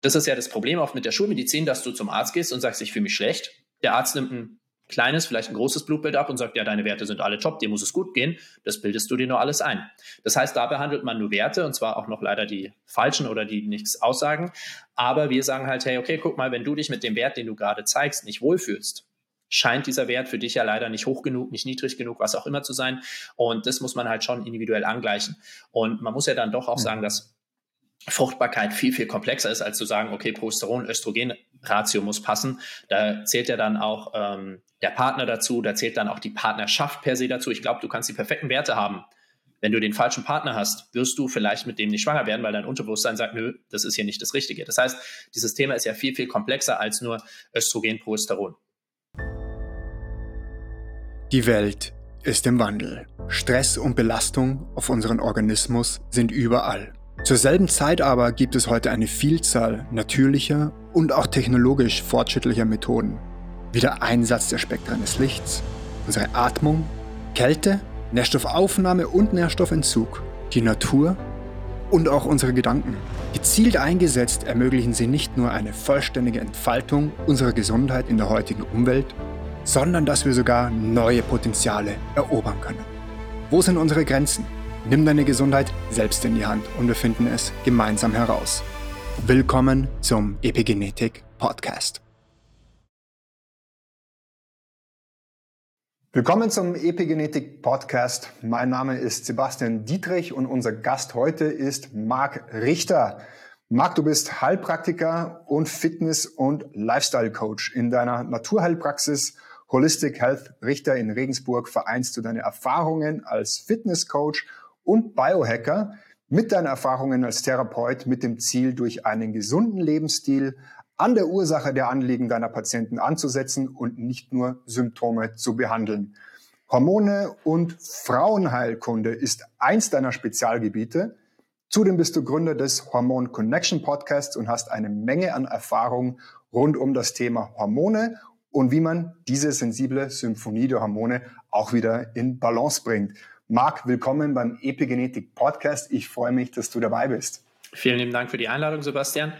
Das ist ja das Problem oft mit der Schulmedizin, dass du zum Arzt gehst und sagst, ich fühle mich schlecht. Der Arzt nimmt ein kleines, vielleicht ein großes Blutbild ab und sagt, ja, deine Werte sind alle top, dir muss es gut gehen. Das bildest du dir nur alles ein. Das heißt, da behandelt man nur Werte und zwar auch noch leider die falschen oder die nichts aussagen. Aber wir sagen halt, hey, okay, guck mal, wenn du dich mit dem Wert, den du gerade zeigst, nicht wohlfühlst, scheint dieser Wert für dich ja leider nicht hoch genug, nicht niedrig genug, was auch immer zu sein. Und das muss man halt schon individuell angleichen. Und man muss ja dann doch auch sagen, dass Fruchtbarkeit viel, viel komplexer ist, als zu sagen, okay, Progesteron-Östrogen-Ratio muss passen. Da zählt ja dann auch ähm, der Partner dazu, da zählt dann auch die Partnerschaft per se dazu. Ich glaube, du kannst die perfekten Werte haben. Wenn du den falschen Partner hast, wirst du vielleicht mit dem nicht schwanger werden, weil dein Unterbewusstsein sagt, nö, das ist hier nicht das Richtige. Das heißt, dieses Thema ist ja viel, viel komplexer als nur Östrogen, Progesteron. Die Welt ist im Wandel. Stress und Belastung auf unseren Organismus sind überall. Zur selben Zeit aber gibt es heute eine Vielzahl natürlicher und auch technologisch fortschrittlicher Methoden, wie der Einsatz der Spektren des Lichts, unsere Atmung, Kälte, Nährstoffaufnahme und Nährstoffentzug, die Natur und auch unsere Gedanken. Gezielt eingesetzt ermöglichen sie nicht nur eine vollständige Entfaltung unserer Gesundheit in der heutigen Umwelt, sondern dass wir sogar neue Potenziale erobern können. Wo sind unsere Grenzen? Nimm deine Gesundheit selbst in die Hand und wir finden es gemeinsam heraus. Willkommen zum Epigenetik Podcast. Willkommen zum Epigenetik Podcast. Mein Name ist Sebastian Dietrich und unser Gast heute ist Marc Richter. Marc, du bist Heilpraktiker und Fitness- und Lifestyle-Coach. In deiner Naturheilpraxis Holistic Health Richter in Regensburg vereinst du deine Erfahrungen als Fitnesscoach und Biohacker mit deinen Erfahrungen als Therapeut mit dem Ziel, durch einen gesunden Lebensstil an der Ursache der Anliegen deiner Patienten anzusetzen und nicht nur Symptome zu behandeln. Hormone und Frauenheilkunde ist eins deiner Spezialgebiete. Zudem bist du Gründer des Hormon Connection Podcasts und hast eine Menge an Erfahrung rund um das Thema Hormone und wie man diese sensible Symphonie der Hormone auch wieder in Balance bringt. Marc, willkommen beim Epigenetik Podcast. Ich freue mich, dass du dabei bist. Vielen lieben Dank für die Einladung, Sebastian.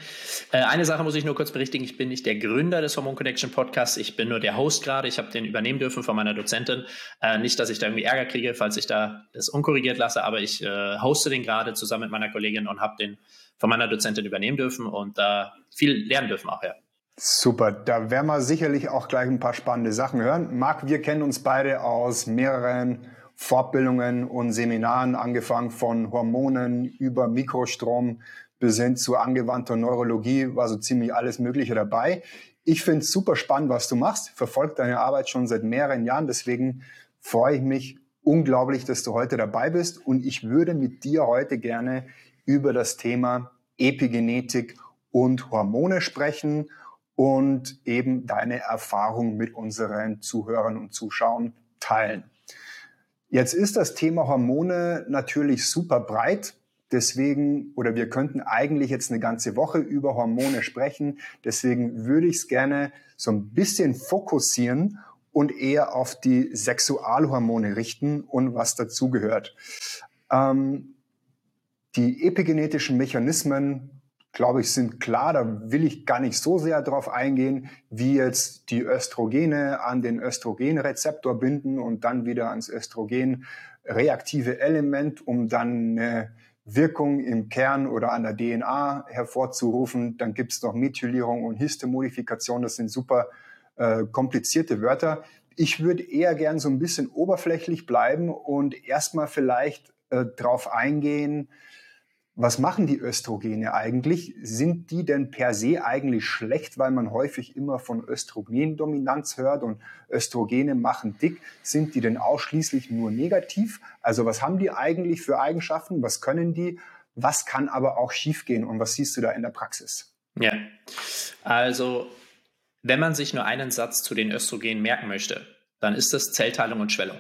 Äh, eine Sache muss ich nur kurz berichtigen. Ich bin nicht der Gründer des Hormon Connection Podcasts. Ich bin nur der Host gerade. Ich habe den übernehmen dürfen von meiner Dozentin. Äh, nicht, dass ich da irgendwie Ärger kriege, falls ich da das unkorrigiert lasse, aber ich äh, hoste den gerade zusammen mit meiner Kollegin und habe den von meiner Dozentin übernehmen dürfen und da viel lernen dürfen auch, ja. Super, da werden wir sicherlich auch gleich ein paar spannende Sachen hören. Marc, wir kennen uns beide aus mehreren Fortbildungen und Seminaren, angefangen von Hormonen über Mikrostrom bis hin zu angewandter Neurologie, war so ziemlich alles Mögliche dabei. Ich finde es super spannend, was du machst, verfolge deine Arbeit schon seit mehreren Jahren, deswegen freue ich mich unglaublich, dass du heute dabei bist und ich würde mit dir heute gerne über das Thema Epigenetik und Hormone sprechen und eben deine Erfahrung mit unseren Zuhörern und Zuschauern teilen. Jetzt ist das Thema Hormone natürlich super breit. Deswegen, oder wir könnten eigentlich jetzt eine ganze Woche über Hormone sprechen. Deswegen würde ich es gerne so ein bisschen fokussieren und eher auf die Sexualhormone richten und was dazugehört. Ähm, die epigenetischen Mechanismen glaube ich, sind klar. Da will ich gar nicht so sehr darauf eingehen, wie jetzt die Östrogene an den Östrogenrezeptor binden und dann wieder ans Östrogen reaktive Element, um dann eine Wirkung im Kern oder an der DNA hervorzurufen. Dann gibt es noch Methylierung und Histemodifikation. Das sind super äh, komplizierte Wörter. Ich würde eher gern so ein bisschen oberflächlich bleiben und erstmal vielleicht äh, darauf eingehen, was machen die Östrogene eigentlich? Sind die denn per se eigentlich schlecht, weil man häufig immer von Östrogendominanz hört und Östrogene machen dick? Sind die denn ausschließlich nur negativ? Also was haben die eigentlich für Eigenschaften? Was können die? Was kann aber auch schiefgehen? Und was siehst du da in der Praxis? Ja, also wenn man sich nur einen Satz zu den Östrogenen merken möchte, dann ist das Zellteilung und Schwellung.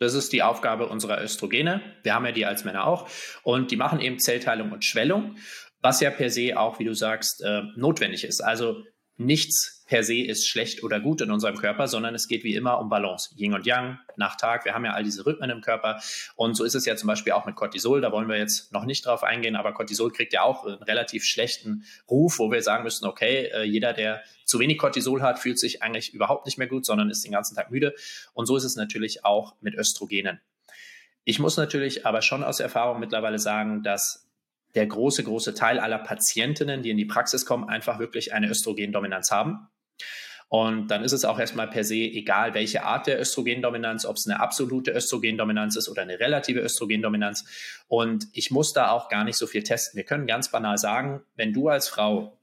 Das ist die Aufgabe unserer Östrogene. Wir haben ja die als Männer auch. Und die machen eben Zellteilung und Schwellung, was ja per se auch, wie du sagst, äh, notwendig ist. Also nichts per se ist schlecht oder gut in unserem Körper, sondern es geht wie immer um Balance. Yin und Yang, Nacht, Tag. Wir haben ja all diese Rhythmen im Körper. Und so ist es ja zum Beispiel auch mit Cortisol. Da wollen wir jetzt noch nicht drauf eingehen, aber Cortisol kriegt ja auch einen relativ schlechten Ruf, wo wir sagen müssen, okay, äh, jeder, der zu wenig Cortisol hat, fühlt sich eigentlich überhaupt nicht mehr gut, sondern ist den ganzen Tag müde. Und so ist es natürlich auch mit Östrogenen. Ich muss natürlich aber schon aus Erfahrung mittlerweile sagen, dass der große, große Teil aller Patientinnen, die in die Praxis kommen, einfach wirklich eine Östrogendominanz haben. Und dann ist es auch erstmal per se egal, welche Art der Östrogendominanz, ob es eine absolute Östrogendominanz ist oder eine relative Östrogendominanz. Und ich muss da auch gar nicht so viel testen. Wir können ganz banal sagen, wenn du als Frau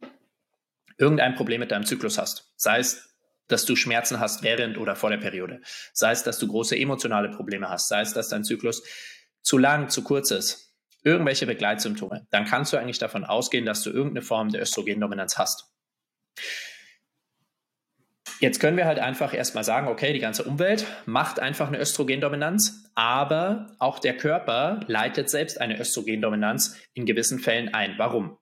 irgendein Problem mit deinem Zyklus hast, sei es, dass du Schmerzen hast während oder vor der Periode, sei es, dass du große emotionale Probleme hast, sei es, dass dein Zyklus zu lang, zu kurz ist, irgendwelche Begleitsymptome, dann kannst du eigentlich davon ausgehen, dass du irgendeine Form der Östrogendominanz hast. Jetzt können wir halt einfach erstmal sagen, okay, die ganze Umwelt macht einfach eine Östrogendominanz, aber auch der Körper leitet selbst eine Östrogendominanz in gewissen Fällen ein. Warum?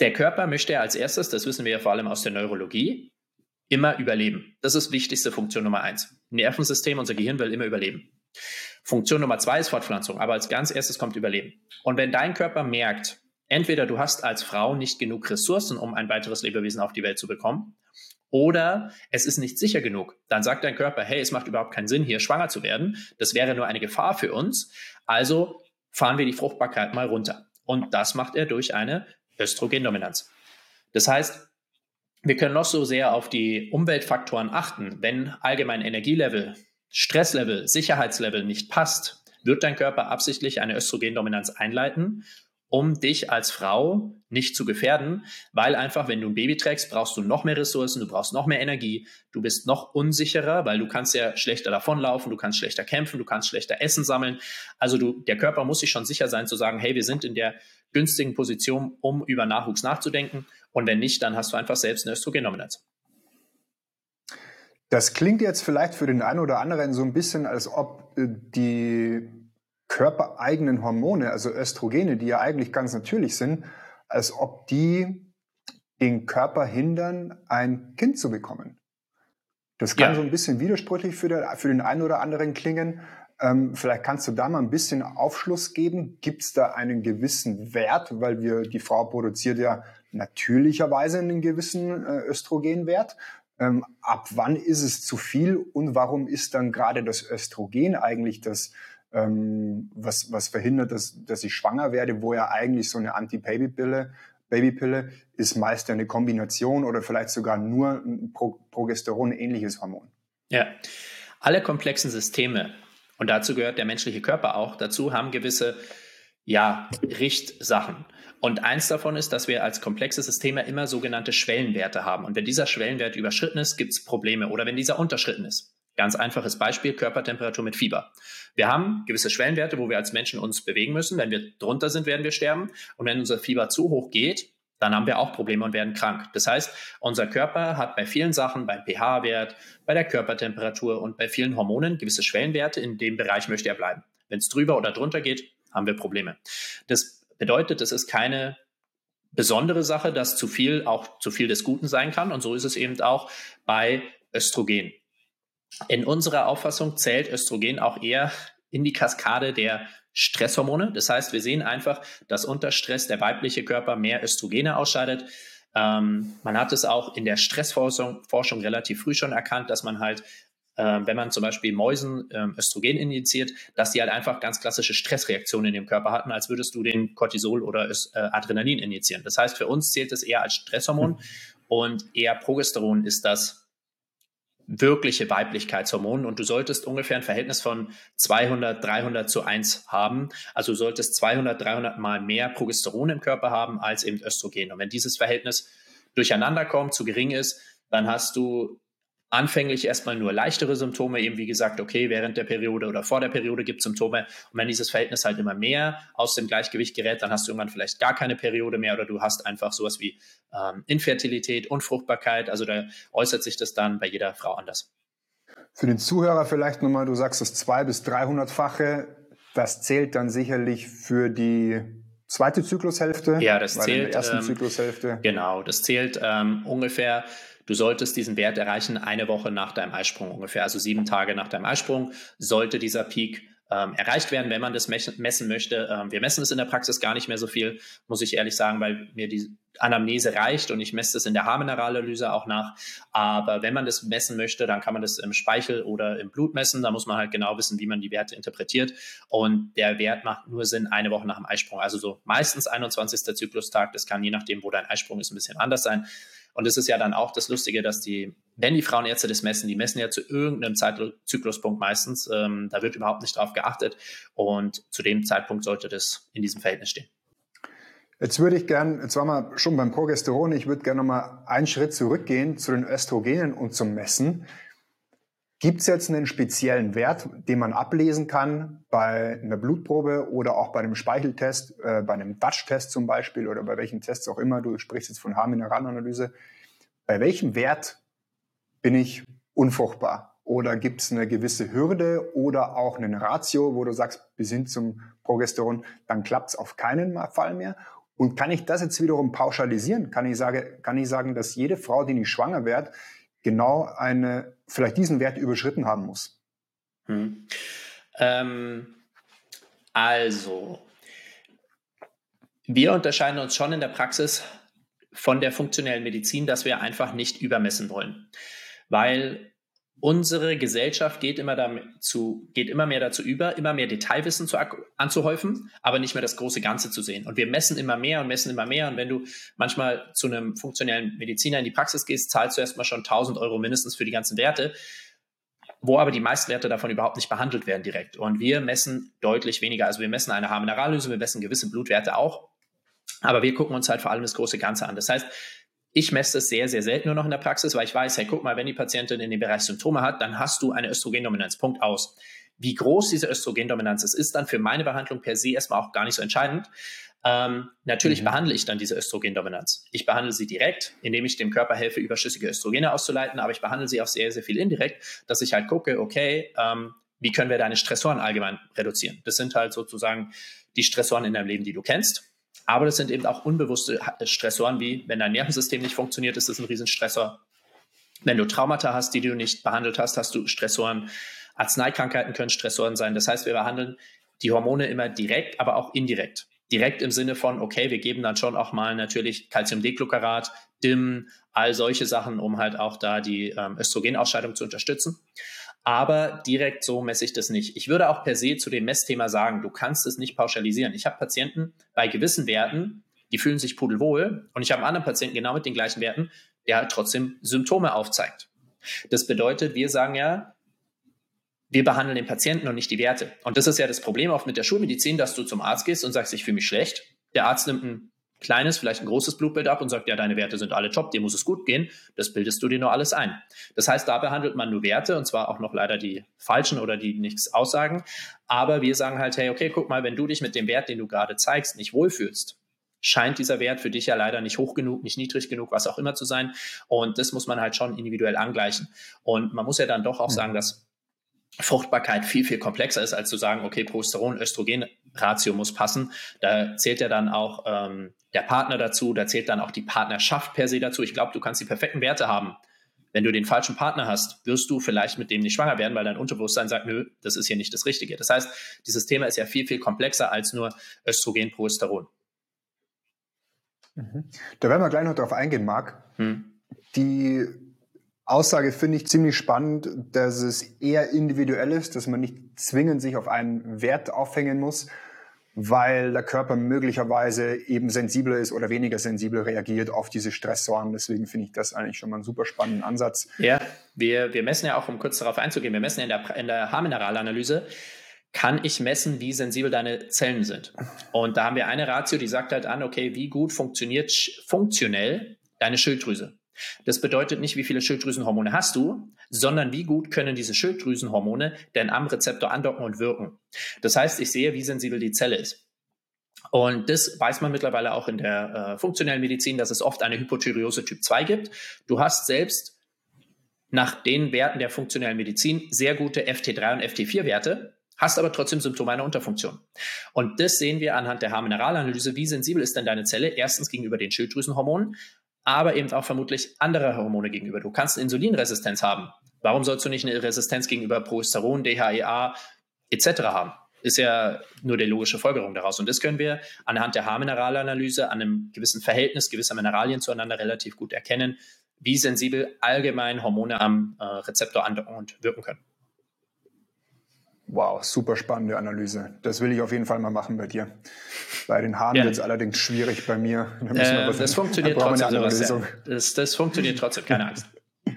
Der Körper möchte als erstes, das wissen wir ja vor allem aus der Neurologie, immer überleben. Das ist wichtigste Funktion Nummer eins. Nervensystem, unser Gehirn will immer überleben. Funktion Nummer zwei ist Fortpflanzung, aber als ganz erstes kommt Überleben. Und wenn dein Körper merkt, entweder du hast als Frau nicht genug Ressourcen, um ein weiteres Lebewesen auf die Welt zu bekommen, oder es ist nicht sicher genug. Dann sagt dein Körper, hey, es macht überhaupt keinen Sinn, hier schwanger zu werden. Das wäre nur eine Gefahr für uns. Also fahren wir die Fruchtbarkeit mal runter. Und das macht er durch eine Östrogendominanz. Das heißt, wir können noch so sehr auf die Umweltfaktoren achten. Wenn allgemein Energielevel, Stresslevel, Sicherheitslevel nicht passt, wird dein Körper absichtlich eine Östrogendominanz einleiten um dich als Frau nicht zu gefährden, weil einfach, wenn du ein Baby trägst, brauchst du noch mehr Ressourcen, du brauchst noch mehr Energie, du bist noch unsicherer, weil du kannst ja schlechter davonlaufen, du kannst schlechter kämpfen, du kannst schlechter Essen sammeln. Also du, der Körper muss sich schon sicher sein zu sagen, hey, wir sind in der günstigen Position, um über Nachwuchs nachzudenken. Und wenn nicht, dann hast du einfach selbst eine Östrogendominanz. Das klingt jetzt vielleicht für den einen oder anderen so ein bisschen, als ob äh, die körpereigenen Hormone, also Östrogene, die ja eigentlich ganz natürlich sind, als ob die den Körper hindern, ein Kind zu bekommen. Das kann ja. so ein bisschen widersprüchlich für, der, für den einen oder anderen klingen. Ähm, vielleicht kannst du da mal ein bisschen Aufschluss geben. Gibt es da einen gewissen Wert, weil wir die Frau produziert ja natürlicherweise einen gewissen äh, Östrogenwert. Ähm, ab wann ist es zu viel und warum ist dann gerade das Östrogen eigentlich das ähm, was, was verhindert, dass, dass ich schwanger werde, wo ja eigentlich so eine Anti-Baby-Pille Babypille ist meist eine Kombination oder vielleicht sogar nur ein Pro Progesteron-ähnliches Hormon. Ja, alle komplexen Systeme, und dazu gehört der menschliche Körper auch, dazu haben gewisse ja, Richtsachen. Und eins davon ist, dass wir als komplexe Systeme immer sogenannte Schwellenwerte haben. Und wenn dieser Schwellenwert überschritten ist, gibt es Probleme. Oder wenn dieser unterschritten ist. Ganz einfaches Beispiel, Körpertemperatur mit Fieber. Wir haben gewisse Schwellenwerte, wo wir als Menschen uns bewegen müssen. Wenn wir drunter sind, werden wir sterben. Und wenn unser Fieber zu hoch geht, dann haben wir auch Probleme und werden krank. Das heißt, unser Körper hat bei vielen Sachen, beim pH-Wert, bei der Körpertemperatur und bei vielen Hormonen gewisse Schwellenwerte. In dem Bereich möchte er bleiben. Wenn es drüber oder drunter geht, haben wir Probleme. Das bedeutet, es ist keine besondere Sache, dass zu viel auch zu viel des Guten sein kann. Und so ist es eben auch bei Östrogen. In unserer Auffassung zählt Östrogen auch eher in die Kaskade der Stresshormone. Das heißt, wir sehen einfach, dass unter Stress der weibliche Körper mehr Östrogene ausscheidet. Ähm, man hat es auch in der Stressforschung Forschung relativ früh schon erkannt, dass man halt, wenn man zum Beispiel Mäusen äh, Östrogen injiziert, dass die halt einfach ganz klassische Stressreaktionen in dem Körper hatten, als würdest du den Cortisol oder äh, Adrenalin injizieren. Das heißt, für uns zählt es eher als Stresshormon mhm. und eher Progesteron ist das wirkliche Weiblichkeitshormone und du solltest ungefähr ein Verhältnis von 200, 300 zu 1 haben. Also du solltest 200, 300 mal mehr Progesteron im Körper haben als eben Östrogen. Und wenn dieses Verhältnis durcheinander kommt, zu gering ist, dann hast du anfänglich erstmal nur leichtere Symptome, eben wie gesagt, okay, während der Periode oder vor der Periode gibt es Symptome. Und wenn dieses Verhältnis halt immer mehr aus dem Gleichgewicht gerät, dann hast du irgendwann vielleicht gar keine Periode mehr oder du hast einfach sowas wie ähm, Infertilität, Unfruchtbarkeit. Also da äußert sich das dann bei jeder Frau anders. Für den Zuhörer vielleicht nochmal, du sagst das zwei- bis dreihundertfache, das zählt dann sicherlich für die zweite Zyklushälfte? Ja, das zählt. In der ersten ähm, Zyklushälfte. Genau, das zählt ähm, ungefähr. Du solltest diesen Wert erreichen eine Woche nach deinem Eisprung ungefähr, also sieben Tage nach deinem Eisprung sollte dieser Peak ähm, erreicht werden, wenn man das messen möchte. Ähm, wir messen es in der Praxis gar nicht mehr so viel, muss ich ehrlich sagen, weil mir die Anamnese reicht und ich messe das in der Haarmineralanalyse auch nach. Aber wenn man das messen möchte, dann kann man das im Speichel oder im Blut messen. Da muss man halt genau wissen, wie man die Werte interpretiert. Und der Wert macht nur Sinn eine Woche nach dem Eisprung. Also so meistens 21. Zyklustag. Das kann je nachdem, wo dein Eisprung ist, ein bisschen anders sein. Und es ist ja dann auch das Lustige, dass die, wenn die Frauenärzte das messen, die messen ja zu irgendeinem Zeitzykluspunkt meistens. Ähm, da wird überhaupt nicht drauf geachtet. Und zu dem Zeitpunkt sollte das in diesem Verhältnis stehen. Jetzt würde ich gern, jetzt waren wir schon beim Progesteron, ich würde gerne nochmal einen Schritt zurückgehen zu den Östrogenen und zum Messen. Gibt es jetzt einen speziellen Wert, den man ablesen kann bei einer Blutprobe oder auch bei einem Speicheltest, äh, bei einem Dutch-Test zum Beispiel oder bei welchen Tests auch immer? Du sprichst jetzt von Haarmineralanalyse. Bei welchem Wert bin ich unfruchtbar? Oder gibt es eine gewisse Hürde oder auch eine Ratio, wo du sagst, wir sind zum Progesteron, dann klappt es auf keinen Fall mehr? Und kann ich das jetzt wiederum pauschalisieren? Kann ich, sage, kann ich sagen, dass jede Frau, die nicht schwanger wird, genau eine, vielleicht diesen Wert überschritten haben muss? Hm. Ähm, also, wir unterscheiden uns schon in der Praxis von der funktionellen Medizin, dass wir einfach nicht übermessen wollen. Weil unsere Gesellschaft geht immer, dazu, geht immer mehr dazu über, immer mehr Detailwissen zu, anzuhäufen, aber nicht mehr das große Ganze zu sehen. Und wir messen immer mehr und messen immer mehr. Und wenn du manchmal zu einem funktionellen Mediziner in die Praxis gehst, zahlst du erstmal schon 1000 Euro mindestens für die ganzen Werte, wo aber die meisten Werte davon überhaupt nicht behandelt werden direkt. Und wir messen deutlich weniger. Also wir messen eine Haarminerallyse, wir messen gewisse Blutwerte auch. Aber wir gucken uns halt vor allem das große Ganze an. Das heißt, ich messe das sehr, sehr selten nur noch in der Praxis, weil ich weiß, hey, guck mal, wenn die Patientin in dem Bereich Symptome hat, dann hast du eine Östrogendominanz. Punkt aus. Wie groß diese Östrogendominanz ist, ist dann für meine Behandlung per se erstmal auch gar nicht so entscheidend. Ähm, natürlich mhm. behandle ich dann diese Östrogendominanz. Ich behandle sie direkt, indem ich dem Körper helfe, überschüssige Östrogene auszuleiten, aber ich behandle sie auch sehr, sehr viel indirekt, dass ich halt gucke, okay, ähm, wie können wir deine Stressoren allgemein reduzieren? Das sind halt sozusagen die Stressoren in deinem Leben, die du kennst. Aber das sind eben auch unbewusste Stressoren, wie wenn dein Nervensystem nicht funktioniert, ist das ein Riesenstressor. Wenn du Traumata hast, die du nicht behandelt hast, hast du Stressoren. Arzneikrankheiten können Stressoren sein. Das heißt, wir behandeln die Hormone immer direkt, aber auch indirekt. Direkt im Sinne von, okay, wir geben dann schon auch mal natürlich Calciumdeglucarat, DIM, all solche Sachen, um halt auch da die ähm, Östrogenausscheidung zu unterstützen aber direkt so messe ich das nicht. Ich würde auch per se zu dem Messthema sagen, du kannst es nicht pauschalisieren. Ich habe Patienten bei gewissen Werten, die fühlen sich pudelwohl und ich habe einen anderen Patienten genau mit den gleichen Werten, der halt trotzdem Symptome aufzeigt. Das bedeutet, wir sagen ja, wir behandeln den Patienten und nicht die Werte. Und das ist ja das Problem oft mit der Schulmedizin, dass du zum Arzt gehst und sagst, ich fühle mich schlecht. Der Arzt nimmt ein kleines, vielleicht ein großes Blutbild ab und sagt, ja, deine Werte sind alle top, dir muss es gut gehen. Das bildest du dir nur alles ein. Das heißt, da behandelt man nur Werte und zwar auch noch leider die falschen oder die nichts aussagen. Aber wir sagen halt, hey, okay, guck mal, wenn du dich mit dem Wert, den du gerade zeigst, nicht wohlfühlst, scheint dieser Wert für dich ja leider nicht hoch genug, nicht niedrig genug, was auch immer zu sein. Und das muss man halt schon individuell angleichen. Und man muss ja dann doch auch sagen, dass Fruchtbarkeit viel, viel komplexer ist, als zu sagen, okay, Progesteron, Östrogen-Ratio muss passen. Da zählt ja dann auch ähm, der Partner dazu, da zählt dann auch die Partnerschaft per se dazu. Ich glaube, du kannst die perfekten Werte haben. Wenn du den falschen Partner hast, wirst du vielleicht mit dem nicht schwanger werden, weil dein Unterbewusstsein sagt, nö, das ist hier nicht das Richtige. Das heißt, dieses Thema ist ja viel, viel komplexer als nur Östrogen, Progesteron. Mhm. Da werden wir gleich noch drauf eingehen, Marc. Hm. Die Aussage finde ich ziemlich spannend, dass es eher individuell ist, dass man nicht zwingend sich auf einen Wert aufhängen muss, weil der Körper möglicherweise eben sensibler ist oder weniger sensibel reagiert auf diese Stressoren. Deswegen finde ich das eigentlich schon mal einen super spannenden Ansatz. Ja, wir, wir messen ja auch, um kurz darauf einzugehen, wir messen in der, in der Haarmineralanalyse, kann ich messen, wie sensibel deine Zellen sind. Und da haben wir eine Ratio, die sagt halt an, okay, wie gut funktioniert funktionell deine Schilddrüse. Das bedeutet nicht, wie viele Schilddrüsenhormone hast du, sondern wie gut können diese Schilddrüsenhormone denn am Rezeptor andocken und wirken. Das heißt, ich sehe, wie sensibel die Zelle ist. Und das weiß man mittlerweile auch in der äh, funktionellen Medizin, dass es oft eine Hypothyreose Typ 2 gibt. Du hast selbst nach den Werten der funktionellen Medizin sehr gute FT3 und FT4 Werte, hast aber trotzdem Symptome einer Unterfunktion. Und das sehen wir anhand der Haarmineralanalyse. Wie sensibel ist denn deine Zelle? Erstens gegenüber den Schilddrüsenhormonen, aber eben auch vermutlich andere Hormone gegenüber. Du kannst eine Insulinresistenz haben. Warum sollst du nicht eine Resistenz gegenüber Progesteron, DHEA etc. haben? Ist ja nur die logische Folgerung daraus. Und das können wir anhand der Haarmineralanalyse an einem gewissen Verhältnis gewisser Mineralien zueinander relativ gut erkennen, wie sensibel allgemein Hormone am äh, Rezeptor andocken und wirken können. Wow, super spannende Analyse. Das will ich auf jeden Fall mal machen bei dir. Bei den Haaren ja. wird es allerdings schwierig bei mir. Da äh, das funktioniert trotzdem. Sowas, das, das funktioniert trotzdem, keine Angst.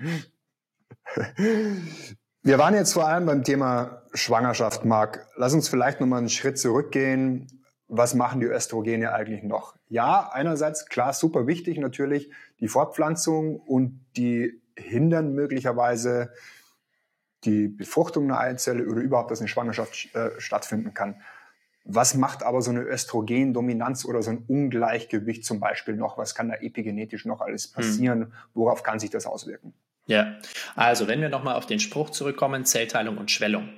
Wir waren jetzt vor allem beim Thema Schwangerschaft, Marc. Lass uns vielleicht nochmal einen Schritt zurückgehen. Was machen die Östrogene eigentlich noch? Ja, einerseits klar, super wichtig natürlich die Fortpflanzung und die hindern möglicherweise die Befruchtung einer Eizelle oder überhaupt, dass eine Schwangerschaft äh, stattfinden kann. Was macht aber so eine Östrogendominanz oder so ein Ungleichgewicht zum Beispiel noch? Was kann da epigenetisch noch alles hm. passieren? Hm. Worauf kann sich das auswirken? Ja, also wenn wir nochmal auf den Spruch zurückkommen, Zellteilung und Schwellung.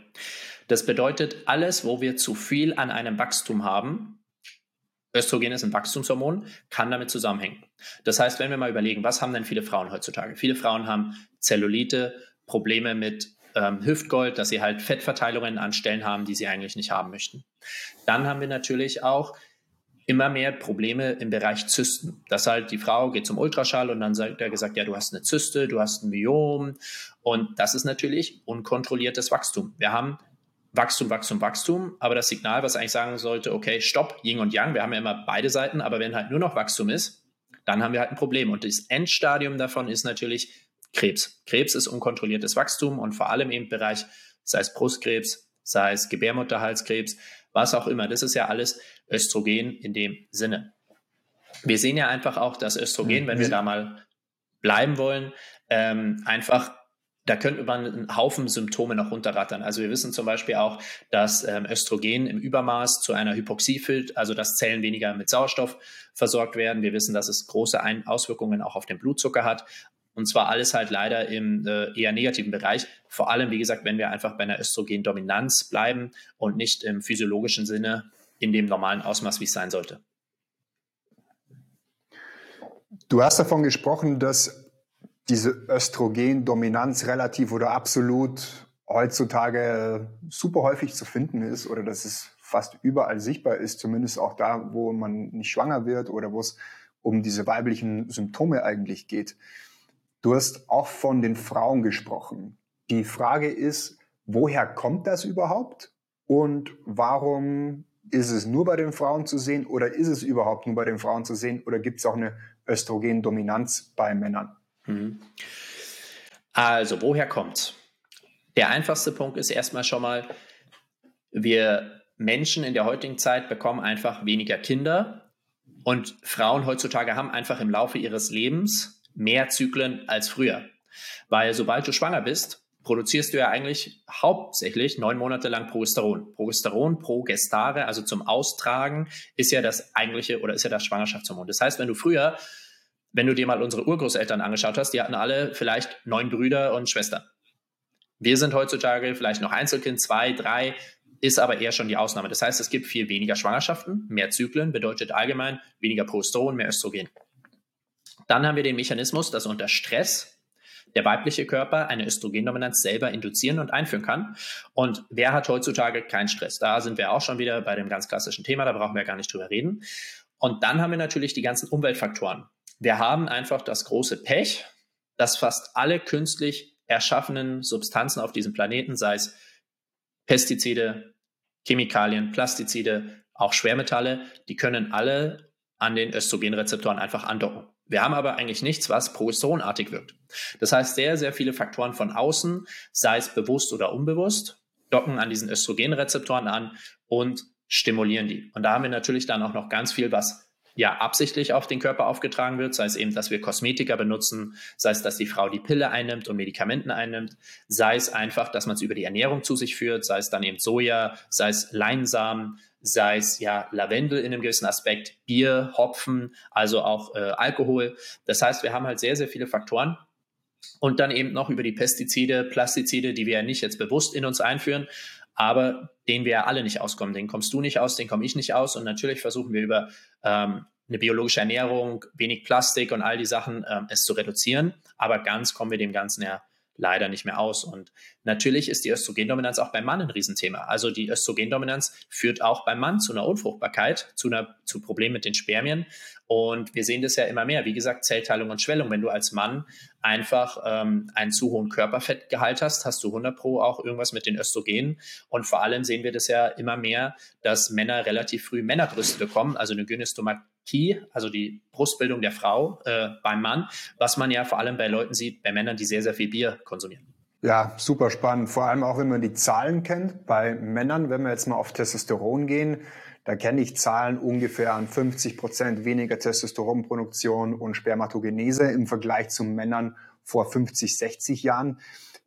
Das bedeutet, alles, wo wir zu viel an einem Wachstum haben, Östrogen ist ein Wachstumshormon, kann damit zusammenhängen. Das heißt, wenn wir mal überlegen, was haben denn viele Frauen heutzutage? Viele Frauen haben Zellulite, Probleme mit ähm, Hüftgold, dass sie halt Fettverteilungen an Stellen haben, die sie eigentlich nicht haben möchten. Dann haben wir natürlich auch immer mehr Probleme im Bereich Zysten. Dass halt die Frau geht zum Ultraschall und dann sagt er gesagt, ja, du hast eine Zyste, du hast ein Myom. Und das ist natürlich unkontrolliertes Wachstum. Wir haben Wachstum, Wachstum, Wachstum, aber das Signal, was eigentlich sagen sollte, okay, stopp, Yin und Yang, wir haben ja immer beide Seiten, aber wenn halt nur noch Wachstum ist, dann haben wir halt ein Problem. Und das Endstadium davon ist natürlich Krebs. Krebs ist unkontrolliertes Wachstum und vor allem im Bereich, sei es Brustkrebs, sei es Gebärmutterhalskrebs, was auch immer. Das ist ja alles Östrogen in dem Sinne. Wir sehen ja einfach auch, dass Östrogen, wenn wir mhm. da mal bleiben wollen, ähm, einfach da könnte man einen Haufen Symptome noch runterrattern. Also wir wissen zum Beispiel auch, dass ähm, Östrogen im Übermaß zu einer Hypoxie führt, also dass Zellen weniger mit Sauerstoff versorgt werden. Wir wissen, dass es große Ein Auswirkungen auch auf den Blutzucker hat. Und zwar alles halt leider im äh, eher negativen Bereich. Vor allem, wie gesagt, wenn wir einfach bei einer Östrogendominanz bleiben und nicht im physiologischen Sinne in dem normalen Ausmaß, wie es sein sollte. Du hast davon gesprochen, dass diese Östrogendominanz relativ oder absolut heutzutage super häufig zu finden ist oder dass es fast überall sichtbar ist, zumindest auch da, wo man nicht schwanger wird oder wo es um diese weiblichen Symptome eigentlich geht. Du hast auch von den Frauen gesprochen. Die Frage ist, woher kommt das überhaupt und warum ist es nur bei den Frauen zu sehen oder ist es überhaupt nur bei den Frauen zu sehen oder gibt es auch eine Östrogendominanz bei Männern? Mhm. Also, woher kommt's? Der einfachste Punkt ist erstmal schon mal, wir Menschen in der heutigen Zeit bekommen einfach weniger Kinder und Frauen heutzutage haben einfach im Laufe ihres Lebens mehr Zyklen als früher. Weil sobald du schwanger bist, produzierst du ja eigentlich hauptsächlich neun Monate lang Progesteron. Progesteron, Progestare, also zum Austragen, ist ja das eigentliche oder ist ja das Schwangerschaftshormon. Das heißt, wenn du früher wenn du dir mal unsere Urgroßeltern angeschaut hast, die hatten alle vielleicht neun Brüder und Schwestern. Wir sind heutzutage vielleicht noch Einzelkind, zwei, drei, ist aber eher schon die Ausnahme. Das heißt, es gibt viel weniger Schwangerschaften, mehr Zyklen, bedeutet allgemein weniger Progesteron, mehr Östrogen. Dann haben wir den Mechanismus, dass unter Stress der weibliche Körper eine Östrogendominanz selber induzieren und einführen kann. Und wer hat heutzutage keinen Stress? Da sind wir auch schon wieder bei dem ganz klassischen Thema, da brauchen wir gar nicht drüber reden. Und dann haben wir natürlich die ganzen Umweltfaktoren. Wir haben einfach das große Pech, dass fast alle künstlich erschaffenen Substanzen auf diesem Planeten, sei es Pestizide, Chemikalien, Plastizide, auch Schwermetalle, die können alle an den Östrogenrezeptoren einfach andocken. Wir haben aber eigentlich nichts, was progesteronartig wirkt. Das heißt, sehr, sehr viele Faktoren von außen, sei es bewusst oder unbewusst, docken an diesen Östrogenrezeptoren an und stimulieren die. Und da haben wir natürlich dann auch noch ganz viel, was ja absichtlich auf den Körper aufgetragen wird, sei es eben, dass wir Kosmetika benutzen, sei es, dass die Frau die Pille einnimmt und Medikamenten einnimmt, sei es einfach, dass man es über die Ernährung zu sich führt, sei es dann eben Soja, sei es Leinsamen, sei es ja Lavendel in einem gewissen Aspekt, Bier, Hopfen, also auch äh, Alkohol. Das heißt, wir haben halt sehr, sehr viele Faktoren, und dann eben noch über die Pestizide, Plastizide, die wir ja nicht jetzt bewusst in uns einführen, aber den wir ja alle nicht auskommen. Den kommst du nicht aus, den komme ich nicht aus. Und natürlich versuchen wir über ähm, eine biologische Ernährung, wenig Plastik und all die Sachen ähm, es zu reduzieren. Aber ganz kommen wir dem Ganzen ja leider nicht mehr aus. Und natürlich ist die Östrogendominanz auch beim Mann ein Riesenthema. Also die Östrogendominanz führt auch beim Mann zu einer Unfruchtbarkeit, zu, einer, zu Problemen mit den Spermien. Und wir sehen das ja immer mehr. Wie gesagt, Zellteilung und Schwellung. Wenn du als Mann einfach ähm, einen zu hohen Körperfettgehalt hast, hast du 100 Pro auch irgendwas mit den Östrogenen. Und vor allem sehen wir das ja immer mehr, dass Männer relativ früh Männerbrüste bekommen, also eine Gynestomatie, also die Brustbildung der Frau äh, beim Mann, was man ja vor allem bei Leuten sieht, bei Männern, die sehr, sehr viel Bier konsumieren. Ja, super spannend. Vor allem auch, wenn man die Zahlen kennt. Bei Männern, wenn wir jetzt mal auf Testosteron gehen, da kenne ich Zahlen ungefähr an 50 Prozent weniger Testosteronproduktion und Spermatogenese im Vergleich zu Männern vor 50, 60 Jahren.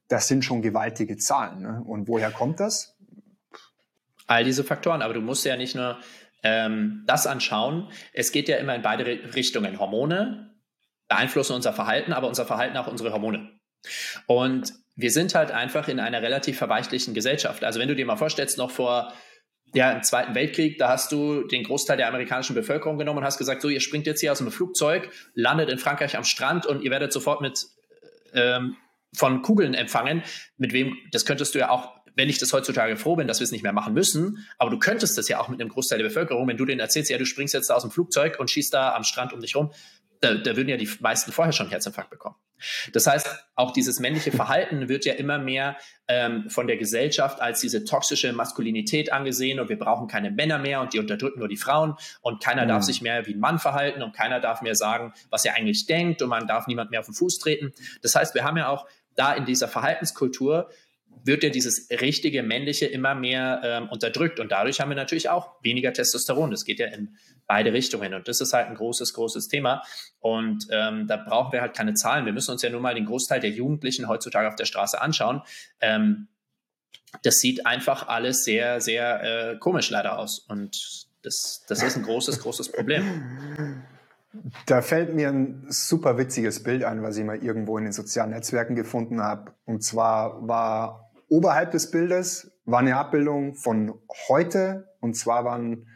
Das sind schon gewaltige Zahlen. Ne? Und woher kommt das? All diese Faktoren. Aber du musst ja nicht nur ähm, das anschauen. Es geht ja immer in beide Richtungen. Hormone beeinflussen unser Verhalten, aber unser Verhalten auch unsere Hormone. Und wir sind halt einfach in einer relativ verweichlichen Gesellschaft. Also wenn du dir mal vorstellst, noch vor ja, im Zweiten Weltkrieg, da hast du den Großteil der amerikanischen Bevölkerung genommen und hast gesagt, so, ihr springt jetzt hier aus dem Flugzeug, landet in Frankreich am Strand und ihr werdet sofort mit ähm, von Kugeln empfangen. Mit wem, das könntest du ja auch, wenn ich das heutzutage froh bin, dass wir es nicht mehr machen müssen, aber du könntest das ja auch mit einem Großteil der Bevölkerung, wenn du denen erzählst, ja, du springst jetzt da aus dem Flugzeug und schießt da am Strand um dich rum, da, da würden ja die meisten vorher schon Herzinfarkt bekommen. Das heißt, auch dieses männliche Verhalten wird ja immer mehr ähm, von der Gesellschaft als diese toxische Maskulinität angesehen und wir brauchen keine Männer mehr und die unterdrücken nur die Frauen und keiner mhm. darf sich mehr wie ein Mann verhalten und keiner darf mehr sagen, was er eigentlich denkt und man darf niemand mehr auf den Fuß treten. Das heißt, wir haben ja auch da in dieser Verhaltenskultur wird ja dieses richtige männliche immer mehr ähm, unterdrückt und dadurch haben wir natürlich auch weniger Testosteron. Das geht ja in beide Richtungen und das ist halt ein großes, großes Thema und ähm, da brauchen wir halt keine Zahlen. Wir müssen uns ja nur mal den Großteil der Jugendlichen heutzutage auf der Straße anschauen. Ähm, das sieht einfach alles sehr, sehr äh, komisch leider aus und das, das ist ein großes, großes Problem. Da fällt mir ein super witziges Bild ein, was ich mal irgendwo in den sozialen Netzwerken gefunden habe. Und zwar war oberhalb des Bildes war eine Abbildung von heute. Und zwar waren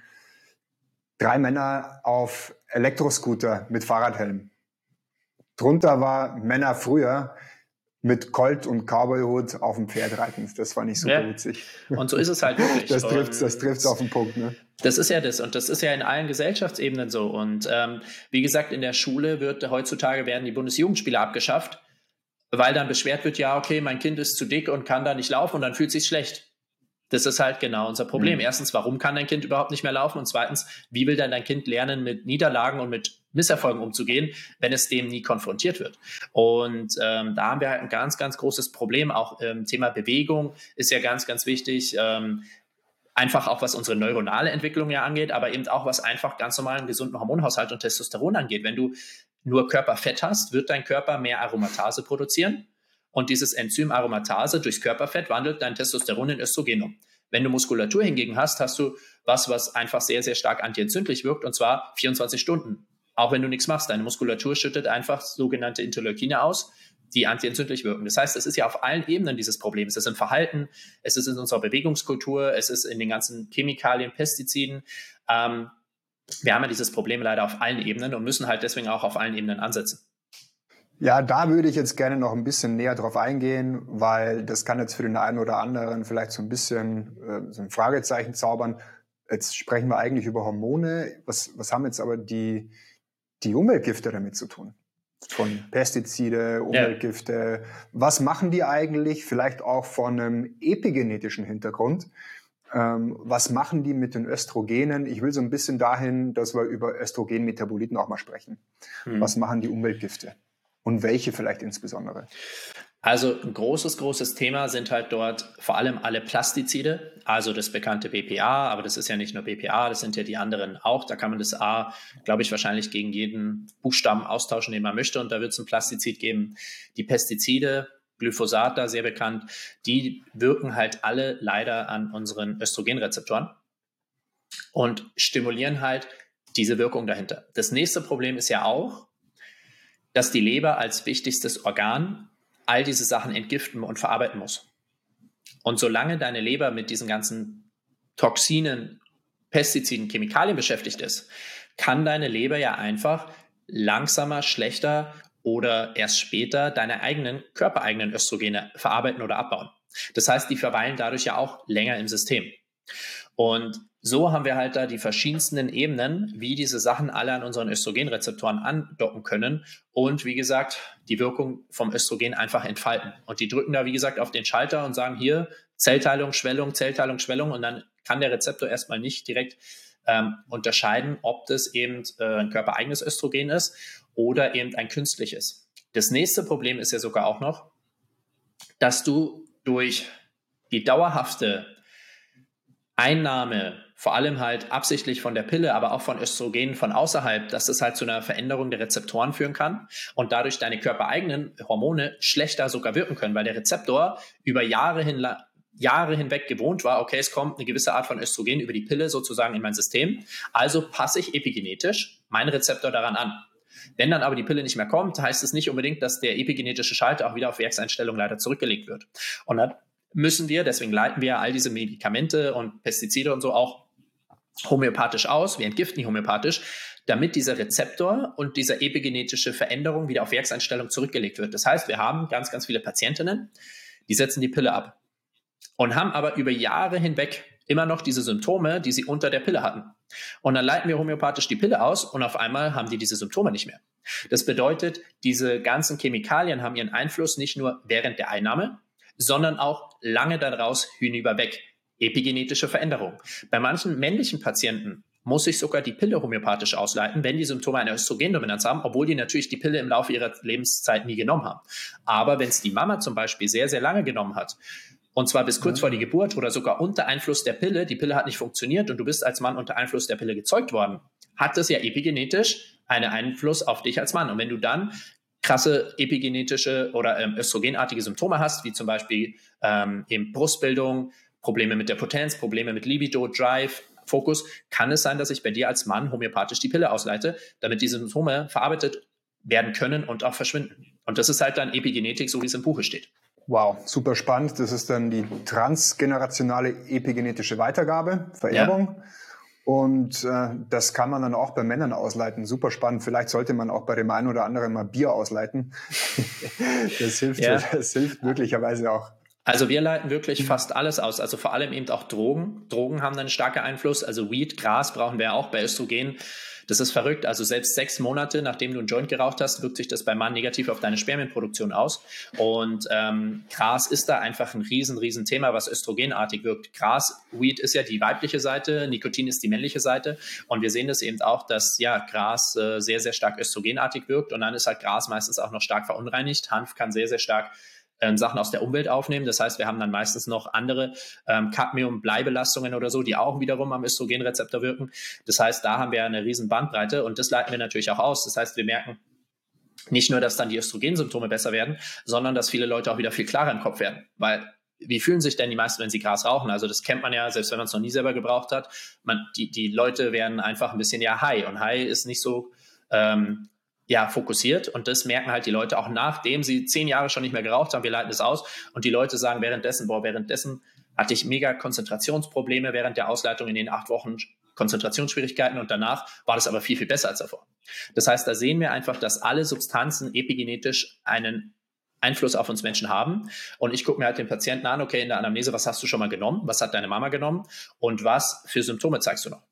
drei Männer auf Elektroscooter mit Fahrradhelm. Drunter war Männer früher mit Colt und Cowboyhut auf dem Pferd reiten. Das fand ich super ja. witzig. Und so ist es halt wirklich. das trifft das trifft's auf den Punkt. Ne? Das ist ja das und das ist ja in allen Gesellschaftsebenen so. Und ähm, wie gesagt, in der Schule wird heutzutage werden die Bundesjugendspiele abgeschafft, weil dann beschwert wird, ja, okay, mein Kind ist zu dick und kann da nicht laufen und dann fühlt sich schlecht. Das ist halt genau unser Problem. Mhm. Erstens, warum kann dein Kind überhaupt nicht mehr laufen? Und zweitens, wie will denn dein Kind lernen, mit Niederlagen und mit Misserfolgen umzugehen, wenn es dem nie konfrontiert wird? Und ähm, da haben wir halt ein ganz, ganz großes Problem. Auch ähm, Thema Bewegung ist ja ganz, ganz wichtig. Ähm, einfach auch was unsere neuronale Entwicklung ja angeht, aber eben auch was einfach ganz normalen gesunden Hormonhaushalt und Testosteron angeht. Wenn du nur Körperfett hast, wird dein Körper mehr Aromatase produzieren und dieses Enzym Aromatase durchs Körperfett wandelt dein Testosteron in Östrogen um. Wenn du Muskulatur hingegen hast, hast du was, was einfach sehr, sehr stark antientzündlich wirkt, und zwar 24 Stunden. Auch wenn du nichts machst. Deine Muskulatur schüttet einfach sogenannte Interleukine aus, die antientzündlich wirken. Das heißt, es ist ja auf allen Ebenen dieses Problem. Es ist im Verhalten, es ist in unserer Bewegungskultur, es ist in den ganzen Chemikalien, Pestiziden. Ähm, wir haben ja dieses Problem leider auf allen Ebenen und müssen halt deswegen auch auf allen Ebenen ansetzen. Ja, da würde ich jetzt gerne noch ein bisschen näher drauf eingehen, weil das kann jetzt für den einen oder anderen vielleicht so ein bisschen äh, so ein Fragezeichen zaubern. Jetzt sprechen wir eigentlich über Hormone. Was, was haben jetzt aber die, die Umweltgifte damit zu tun? Von Pestizide, Umweltgifte. Ja. Was machen die eigentlich? Vielleicht auch von einem epigenetischen Hintergrund. Ähm, was machen die mit den Östrogenen? Ich will so ein bisschen dahin, dass wir über Östrogenmetaboliten auch mal sprechen. Hm. Was machen die Umweltgifte? Und welche vielleicht insbesondere? Also ein großes, großes Thema sind halt dort vor allem alle Plastizide, also das bekannte BPA, aber das ist ja nicht nur BPA, das sind ja die anderen auch. Da kann man das A, glaube ich, wahrscheinlich gegen jeden Buchstaben austauschen, den man möchte und da wird es ein Plastizid geben. Die Pestizide, Glyphosat da sehr bekannt, die wirken halt alle leider an unseren Östrogenrezeptoren und stimulieren halt diese Wirkung dahinter. Das nächste Problem ist ja auch, dass die Leber als wichtigstes Organ all diese Sachen entgiften und verarbeiten muss. Und solange deine Leber mit diesen ganzen Toxinen, Pestiziden, Chemikalien beschäftigt ist, kann deine Leber ja einfach langsamer, schlechter oder erst später deine eigenen körpereigenen Östrogene verarbeiten oder abbauen. Das heißt, die verweilen dadurch ja auch länger im System. Und so haben wir halt da die verschiedensten Ebenen, wie diese Sachen alle an unseren Östrogenrezeptoren andocken können und wie gesagt, die Wirkung vom Östrogen einfach entfalten. Und die drücken da, wie gesagt, auf den Schalter und sagen hier Zellteilung, Schwellung, Zellteilung, Schwellung und dann kann der Rezeptor erstmal nicht direkt ähm, unterscheiden, ob das eben äh, ein körpereigenes Östrogen ist oder eben ein künstliches. Das nächste Problem ist ja sogar auch noch, dass du durch die dauerhafte Einnahme, vor allem halt absichtlich von der Pille, aber auch von Östrogenen von außerhalb, dass es halt zu einer Veränderung der Rezeptoren führen kann und dadurch deine körpereigenen Hormone schlechter sogar wirken können, weil der Rezeptor über Jahre hin, Jahre hinweg gewohnt war, okay, es kommt eine gewisse Art von Östrogen über die Pille sozusagen in mein System, also passe ich epigenetisch meinen Rezeptor daran an. Wenn dann aber die Pille nicht mehr kommt, heißt es nicht unbedingt, dass der epigenetische Schalter auch wieder auf Werkseinstellung leider zurückgelegt wird. Und dann müssen wir, deswegen leiten wir all diese Medikamente und Pestizide und so auch homöopathisch aus, wir entgiften die homöopathisch, damit dieser Rezeptor und diese epigenetische Veränderung wieder auf Werkseinstellung zurückgelegt wird. Das heißt, wir haben ganz, ganz viele Patientinnen, die setzen die Pille ab und haben aber über Jahre hinweg immer noch diese Symptome, die sie unter der Pille hatten. Und dann leiten wir homöopathisch die Pille aus und auf einmal haben die diese Symptome nicht mehr. Das bedeutet, diese ganzen Chemikalien haben ihren Einfluss nicht nur während der Einnahme, sondern auch lange daraus hinüberweg. Epigenetische Veränderung. Bei manchen männlichen Patienten muss ich sogar die Pille homöopathisch ausleiten, wenn die Symptome einer Östrogendominanz haben, obwohl die natürlich die Pille im Laufe ihrer Lebenszeit nie genommen haben. Aber wenn es die Mama zum Beispiel sehr, sehr lange genommen hat, und zwar bis kurz vor die Geburt oder sogar unter Einfluss der Pille, die Pille hat nicht funktioniert und du bist als Mann unter Einfluss der Pille gezeugt worden, hat das ja epigenetisch einen Einfluss auf dich als Mann. Und wenn du dann krasse epigenetische oder ähm, östrogenartige Symptome hast, wie zum Beispiel ähm, eben Brustbildung, Probleme mit der Potenz, Probleme mit Libido, Drive, Fokus, kann es sein, dass ich bei dir als Mann homöopathisch die Pille ausleite, damit diese Symptome verarbeitet werden können und auch verschwinden. Und das ist halt dann Epigenetik, so wie es im Buche steht. Wow, super spannend. Das ist dann die transgenerationale epigenetische Weitergabe, Vererbung. Ja. Und äh, das kann man dann auch bei Männern ausleiten. Super spannend. Vielleicht sollte man auch bei dem einen oder anderen mal Bier ausleiten. das hilft, ja. das hilft möglicherweise auch. Also wir leiten wirklich fast alles aus. Also vor allem eben auch Drogen. Drogen haben einen starken Einfluss. Also Weed, Gras brauchen wir auch bei Östrogen. Das ist verrückt. Also selbst sechs Monate, nachdem du einen Joint geraucht hast, wirkt sich das beim Mann negativ auf deine Spermienproduktion aus. Und ähm, Gras ist da einfach ein riesen, riesen Thema, was östrogenartig wirkt. Gras, Weed ist ja die weibliche Seite, Nikotin ist die männliche Seite. Und wir sehen das eben auch, dass ja Gras äh, sehr, sehr stark östrogenartig wirkt. Und dann ist halt Gras meistens auch noch stark verunreinigt. Hanf kann sehr, sehr stark ähm, Sachen aus der Umwelt aufnehmen. Das heißt, wir haben dann meistens noch andere ähm, Cadmium-Bleibelastungen oder so, die auch wiederum am Östrogenrezeptor wirken. Das heißt, da haben wir eine riesen Bandbreite und das leiten wir natürlich auch aus. Das heißt, wir merken, nicht nur, dass dann die Östrogensymptome besser werden, sondern dass viele Leute auch wieder viel klarer im Kopf werden. Weil wie fühlen sich denn die meisten, wenn sie Gras rauchen? Also das kennt man ja, selbst wenn man es noch nie selber gebraucht hat. Man, die, die Leute werden einfach ein bisschen ja high und high ist nicht so ähm, ja, fokussiert. Und das merken halt die Leute auch nachdem sie zehn Jahre schon nicht mehr geraucht haben. Wir leiten es aus. Und die Leute sagen währenddessen, boah, währenddessen hatte ich mega Konzentrationsprobleme während der Ausleitung in den acht Wochen Konzentrationsschwierigkeiten und danach war das aber viel, viel besser als davor. Das heißt, da sehen wir einfach, dass alle Substanzen epigenetisch einen Einfluss auf uns Menschen haben. Und ich gucke mir halt den Patienten an, okay, in der Anamnese, was hast du schon mal genommen? Was hat deine Mama genommen? Und was für Symptome zeigst du noch?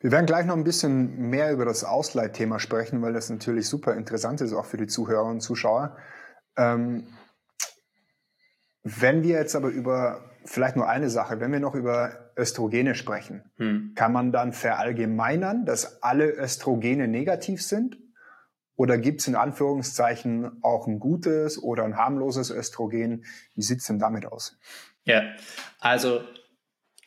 Wir werden gleich noch ein bisschen mehr über das Ausleitthema sprechen, weil das natürlich super interessant ist, auch für die Zuhörer und Zuschauer. Ähm, wenn wir jetzt aber über vielleicht nur eine Sache, wenn wir noch über Östrogene sprechen, hm. kann man dann verallgemeinern, dass alle Östrogene negativ sind? Oder gibt es in Anführungszeichen auch ein gutes oder ein harmloses Östrogen? Wie sieht es denn damit aus? Ja, also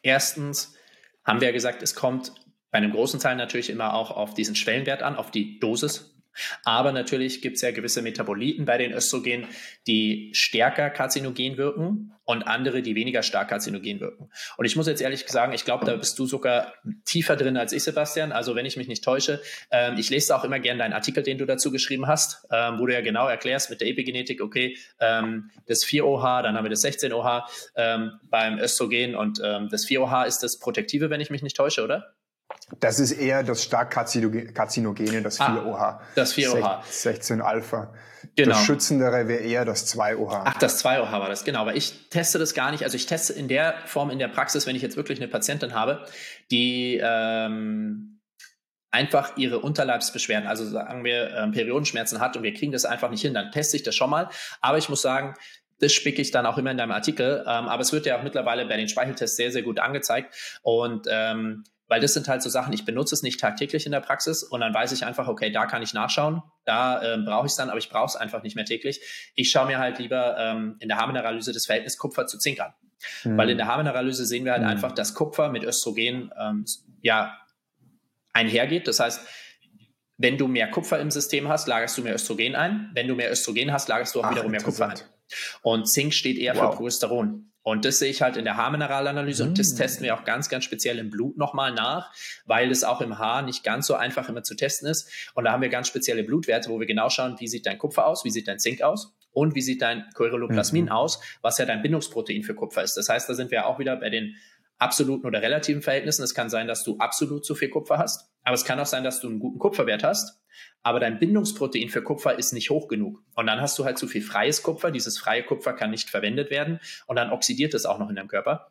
erstens haben wir ja gesagt, es kommt bei einem großen Teil natürlich immer auch auf diesen Schwellenwert an, auf die Dosis. Aber natürlich gibt es ja gewisse Metaboliten bei den Östrogenen, die stärker karzinogen wirken und andere, die weniger stark karzinogen wirken. Und ich muss jetzt ehrlich sagen, ich glaube, da bist du sogar tiefer drin als ich, Sebastian. Also wenn ich mich nicht täusche, ähm, ich lese auch immer gerne deinen Artikel, den du dazu geschrieben hast, ähm, wo du ja genau erklärst mit der Epigenetik, okay, ähm, das 4-OH, dann haben wir das 16-OH ähm, beim Östrogen und ähm, das 4-OH ist das Protektive, wenn ich mich nicht täusche, oder? Das ist eher das stark karzinogene, das 4-OH. Ah, das 4-OH. 16-Alpha. Genau. Das Schützendere wäre eher das 2-OH. Ach, das 2-OH war das, genau. Aber ich teste das gar nicht. Also ich teste in der Form in der Praxis, wenn ich jetzt wirklich eine Patientin habe, die ähm, einfach ihre Unterleibsbeschwerden, also sagen wir ähm, Periodenschmerzen hat und wir kriegen das einfach nicht hin, dann teste ich das schon mal. Aber ich muss sagen, das spicke ich dann auch immer in deinem Artikel. Ähm, aber es wird ja auch mittlerweile bei den Speicheltests sehr, sehr gut angezeigt. Und ähm, weil das sind halt so Sachen, ich benutze es nicht tagtäglich in der Praxis und dann weiß ich einfach, okay, da kann ich nachschauen, da äh, brauche ich es dann, aber ich brauche es einfach nicht mehr täglich. Ich schaue mir halt lieber ähm, in der Haarminerallyse das Verhältnis Kupfer zu Zink an. Mhm. Weil in der Haarminerallyse sehen wir halt mhm. einfach, dass Kupfer mit Östrogen ähm, ja einhergeht. Das heißt, wenn du mehr Kupfer im System hast, lagerst du mehr Östrogen ein. Wenn du mehr Östrogen hast, lagerst du auch Ach, wiederum mehr Kupfer ein. Und Zink steht eher wow. für Progesteron. Und das sehe ich halt in der Haarmineralanalyse mm. und das mm. testen wir auch ganz, ganz speziell im Blut nochmal nach, weil es auch im Haar nicht ganz so einfach immer zu testen ist. Und da haben wir ganz spezielle Blutwerte, wo wir genau schauen, wie sieht dein Kupfer aus, wie sieht dein Zink aus und wie sieht dein Coiroloplasmin mhm. aus, was ja dein Bindungsprotein für Kupfer ist. Das heißt, da sind wir auch wieder bei den absoluten oder relativen Verhältnissen. Es kann sein, dass du absolut zu viel Kupfer hast, aber es kann auch sein, dass du einen guten Kupferwert hast, aber dein Bindungsprotein für Kupfer ist nicht hoch genug. Und dann hast du halt zu viel freies Kupfer. Dieses freie Kupfer kann nicht verwendet werden und dann oxidiert es auch noch in deinem Körper.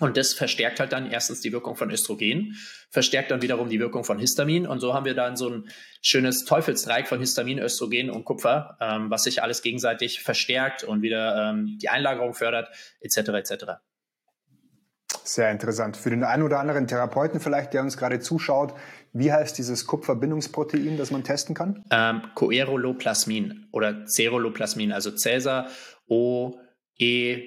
Und das verstärkt halt dann erstens die Wirkung von Östrogen, verstärkt dann wiederum die Wirkung von Histamin. Und so haben wir dann so ein schönes Teufelsdreieck von Histamin, Östrogen und Kupfer, ähm, was sich alles gegenseitig verstärkt und wieder ähm, die Einlagerung fördert, etc. etc. Sehr interessant. Für den einen oder anderen Therapeuten vielleicht, der uns gerade zuschaut, wie heißt dieses Kupferbindungsprotein, das man testen kann? Ähm, Coeroloplasmin oder Ceroloplasmin, also Cäsar O E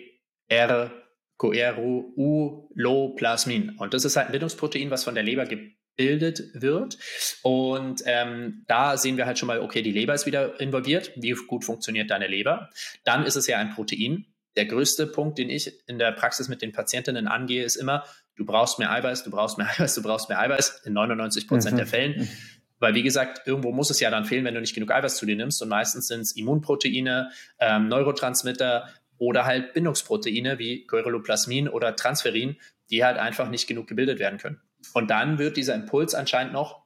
R Coeruloplasmin. Und das ist halt ein Bindungsprotein, was von der Leber gebildet wird. Und ähm, da sehen wir halt schon mal, okay, die Leber ist wieder involviert. Wie gut funktioniert deine Leber? Dann ist es ja ein Protein der größte Punkt, den ich in der Praxis mit den Patientinnen angehe, ist immer, du brauchst mehr Eiweiß, du brauchst mehr Eiweiß, du brauchst mehr Eiweiß in 99 Prozent mhm. der Fällen. Weil, wie gesagt, irgendwo muss es ja dann fehlen, wenn du nicht genug Eiweiß zu dir nimmst. Und meistens sind es Immunproteine, ähm, Neurotransmitter oder halt Bindungsproteine wie Coryloplasmin oder Transferin, die halt einfach nicht genug gebildet werden können. Und dann wird dieser Impuls anscheinend noch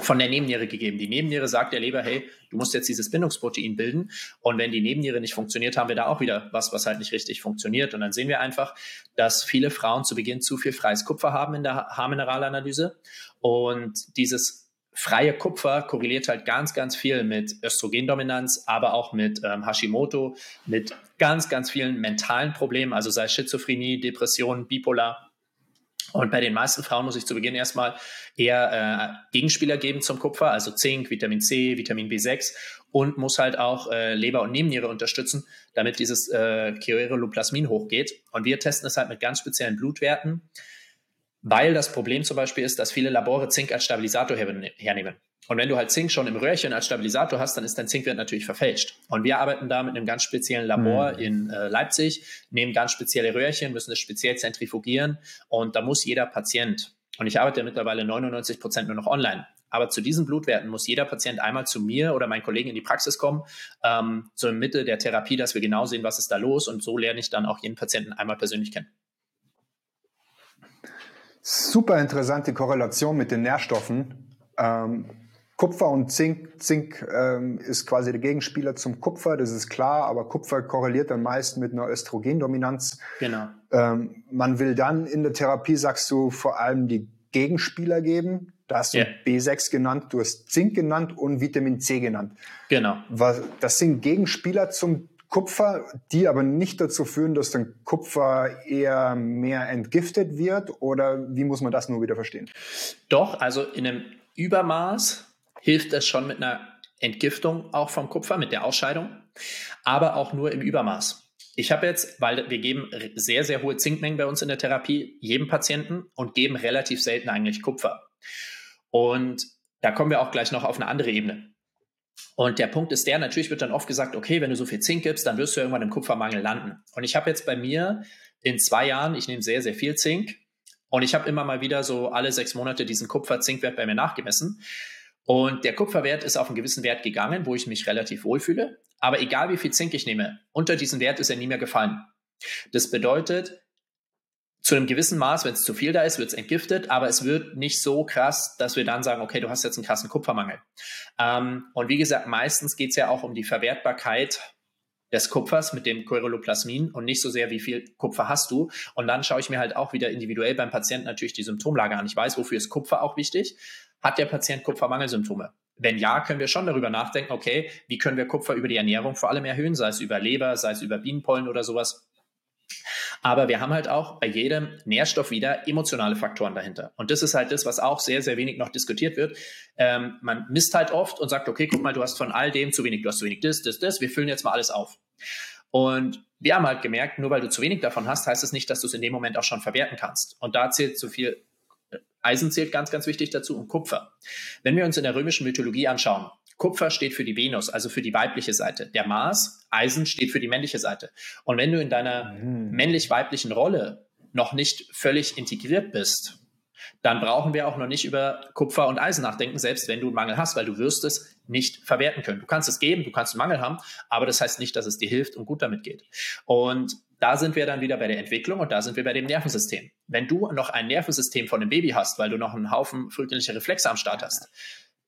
von der Nebenniere gegeben. Die Nebenniere sagt der Leber, hey, du musst jetzt dieses Bindungsprotein bilden. Und wenn die Nebenniere nicht funktioniert, haben wir da auch wieder was, was halt nicht richtig funktioniert. Und dann sehen wir einfach, dass viele Frauen zu Beginn zu viel freies Kupfer haben in der Haarmineralanalyse. Und dieses freie Kupfer korreliert halt ganz, ganz viel mit Östrogendominanz, aber auch mit ähm, Hashimoto, mit ganz, ganz vielen mentalen Problemen, also sei Schizophrenie, Depression, Bipolar. Und bei den meisten Frauen muss ich zu Beginn erstmal eher äh, Gegenspieler geben zum Kupfer, also Zink, Vitamin C, Vitamin B6 und muss halt auch äh, Leber und Nebenniere unterstützen, damit dieses äh, Chioreloplasmin hochgeht. Und wir testen es halt mit ganz speziellen Blutwerten, weil das Problem zum Beispiel ist, dass viele Labore Zink als Stabilisator hernehmen. Und wenn du halt Zink schon im Röhrchen als Stabilisator hast, dann ist dein Zinkwert natürlich verfälscht. Und wir arbeiten da mit einem ganz speziellen Labor mhm. in äh, Leipzig, nehmen ganz spezielle Röhrchen, müssen es speziell zentrifugieren und da muss jeder Patient, und ich arbeite mittlerweile 99 Prozent nur noch online, aber zu diesen Blutwerten muss jeder Patient einmal zu mir oder meinen Kollegen in die Praxis kommen, ähm, zur Mitte der Therapie, dass wir genau sehen, was ist da los. Und so lerne ich dann auch jeden Patienten einmal persönlich kennen. Super interessante Korrelation mit den Nährstoffen. Ähm, Kupfer und Zink. Zink ähm, ist quasi der Gegenspieler zum Kupfer, das ist klar, aber Kupfer korreliert dann meist mit einer Östrogendominanz. Genau. Ähm, man will dann in der Therapie, sagst du, vor allem die Gegenspieler geben. Da hast du yeah. B6 genannt, du hast Zink genannt und Vitamin C genannt. Genau. Was, das sind Gegenspieler zum Kupfer, die aber nicht dazu führen, dass dann Kupfer eher mehr entgiftet wird? Oder wie muss man das nur wieder verstehen? Doch, also in einem Übermaß hilft das schon mit einer Entgiftung auch vom Kupfer, mit der Ausscheidung, aber auch nur im Übermaß. Ich habe jetzt, weil wir geben sehr, sehr hohe Zinkmengen bei uns in der Therapie, jedem Patienten und geben relativ selten eigentlich Kupfer. Und da kommen wir auch gleich noch auf eine andere Ebene. Und der Punkt ist der, natürlich wird dann oft gesagt, okay, wenn du so viel Zink gibst, dann wirst du irgendwann im Kupfermangel landen. Und ich habe jetzt bei mir in zwei Jahren, ich nehme sehr, sehr viel Zink und ich habe immer mal wieder so alle sechs Monate diesen Kupfer-Zink-Wert bei mir nachgemessen. Und der Kupferwert ist auf einen gewissen Wert gegangen, wo ich mich relativ wohlfühle. Aber egal wie viel Zink ich nehme, unter diesen Wert ist er nie mehr gefallen. Das bedeutet, zu einem gewissen Maß, wenn es zu viel da ist, wird es entgiftet, aber es wird nicht so krass, dass wir dann sagen, okay, du hast jetzt einen krassen Kupfermangel. Ähm, und wie gesagt, meistens geht es ja auch um die Verwertbarkeit des Kupfers mit dem Coryloplasmin und nicht so sehr, wie viel Kupfer hast du. Und dann schaue ich mir halt auch wieder individuell beim Patienten natürlich die Symptomlage an. Ich weiß, wofür ist Kupfer auch wichtig. Hat der Patient Kupfermangelsymptome? Wenn ja, können wir schon darüber nachdenken, okay, wie können wir Kupfer über die Ernährung vor allem erhöhen, sei es über Leber, sei es über Bienenpollen oder sowas. Aber wir haben halt auch bei jedem Nährstoff wieder emotionale Faktoren dahinter. Und das ist halt das, was auch sehr, sehr wenig noch diskutiert wird. Ähm, man misst halt oft und sagt, okay, guck mal, du hast von all dem zu wenig, du hast zu wenig das, das, das, wir füllen jetzt mal alles auf. Und wir haben halt gemerkt, nur weil du zu wenig davon hast, heißt es das nicht, dass du es in dem Moment auch schon verwerten kannst. Und da zählt zu viel Eisen zählt ganz, ganz wichtig dazu und Kupfer. Wenn wir uns in der römischen Mythologie anschauen, Kupfer steht für die Venus, also für die weibliche Seite. Der Mars, Eisen, steht für die männliche Seite. Und wenn du in deiner mhm. männlich-weiblichen Rolle noch nicht völlig integriert bist, dann brauchen wir auch noch nicht über Kupfer und Eisen nachdenken, selbst wenn du einen Mangel hast, weil du wirst es nicht verwerten können. Du kannst es geben, du kannst einen Mangel haben, aber das heißt nicht, dass es dir hilft und gut damit geht. Und da sind wir dann wieder bei der Entwicklung und da sind wir bei dem Nervensystem. Wenn du noch ein Nervensystem von einem Baby hast, weil du noch einen Haufen frühkindlicher Reflexe am Start hast,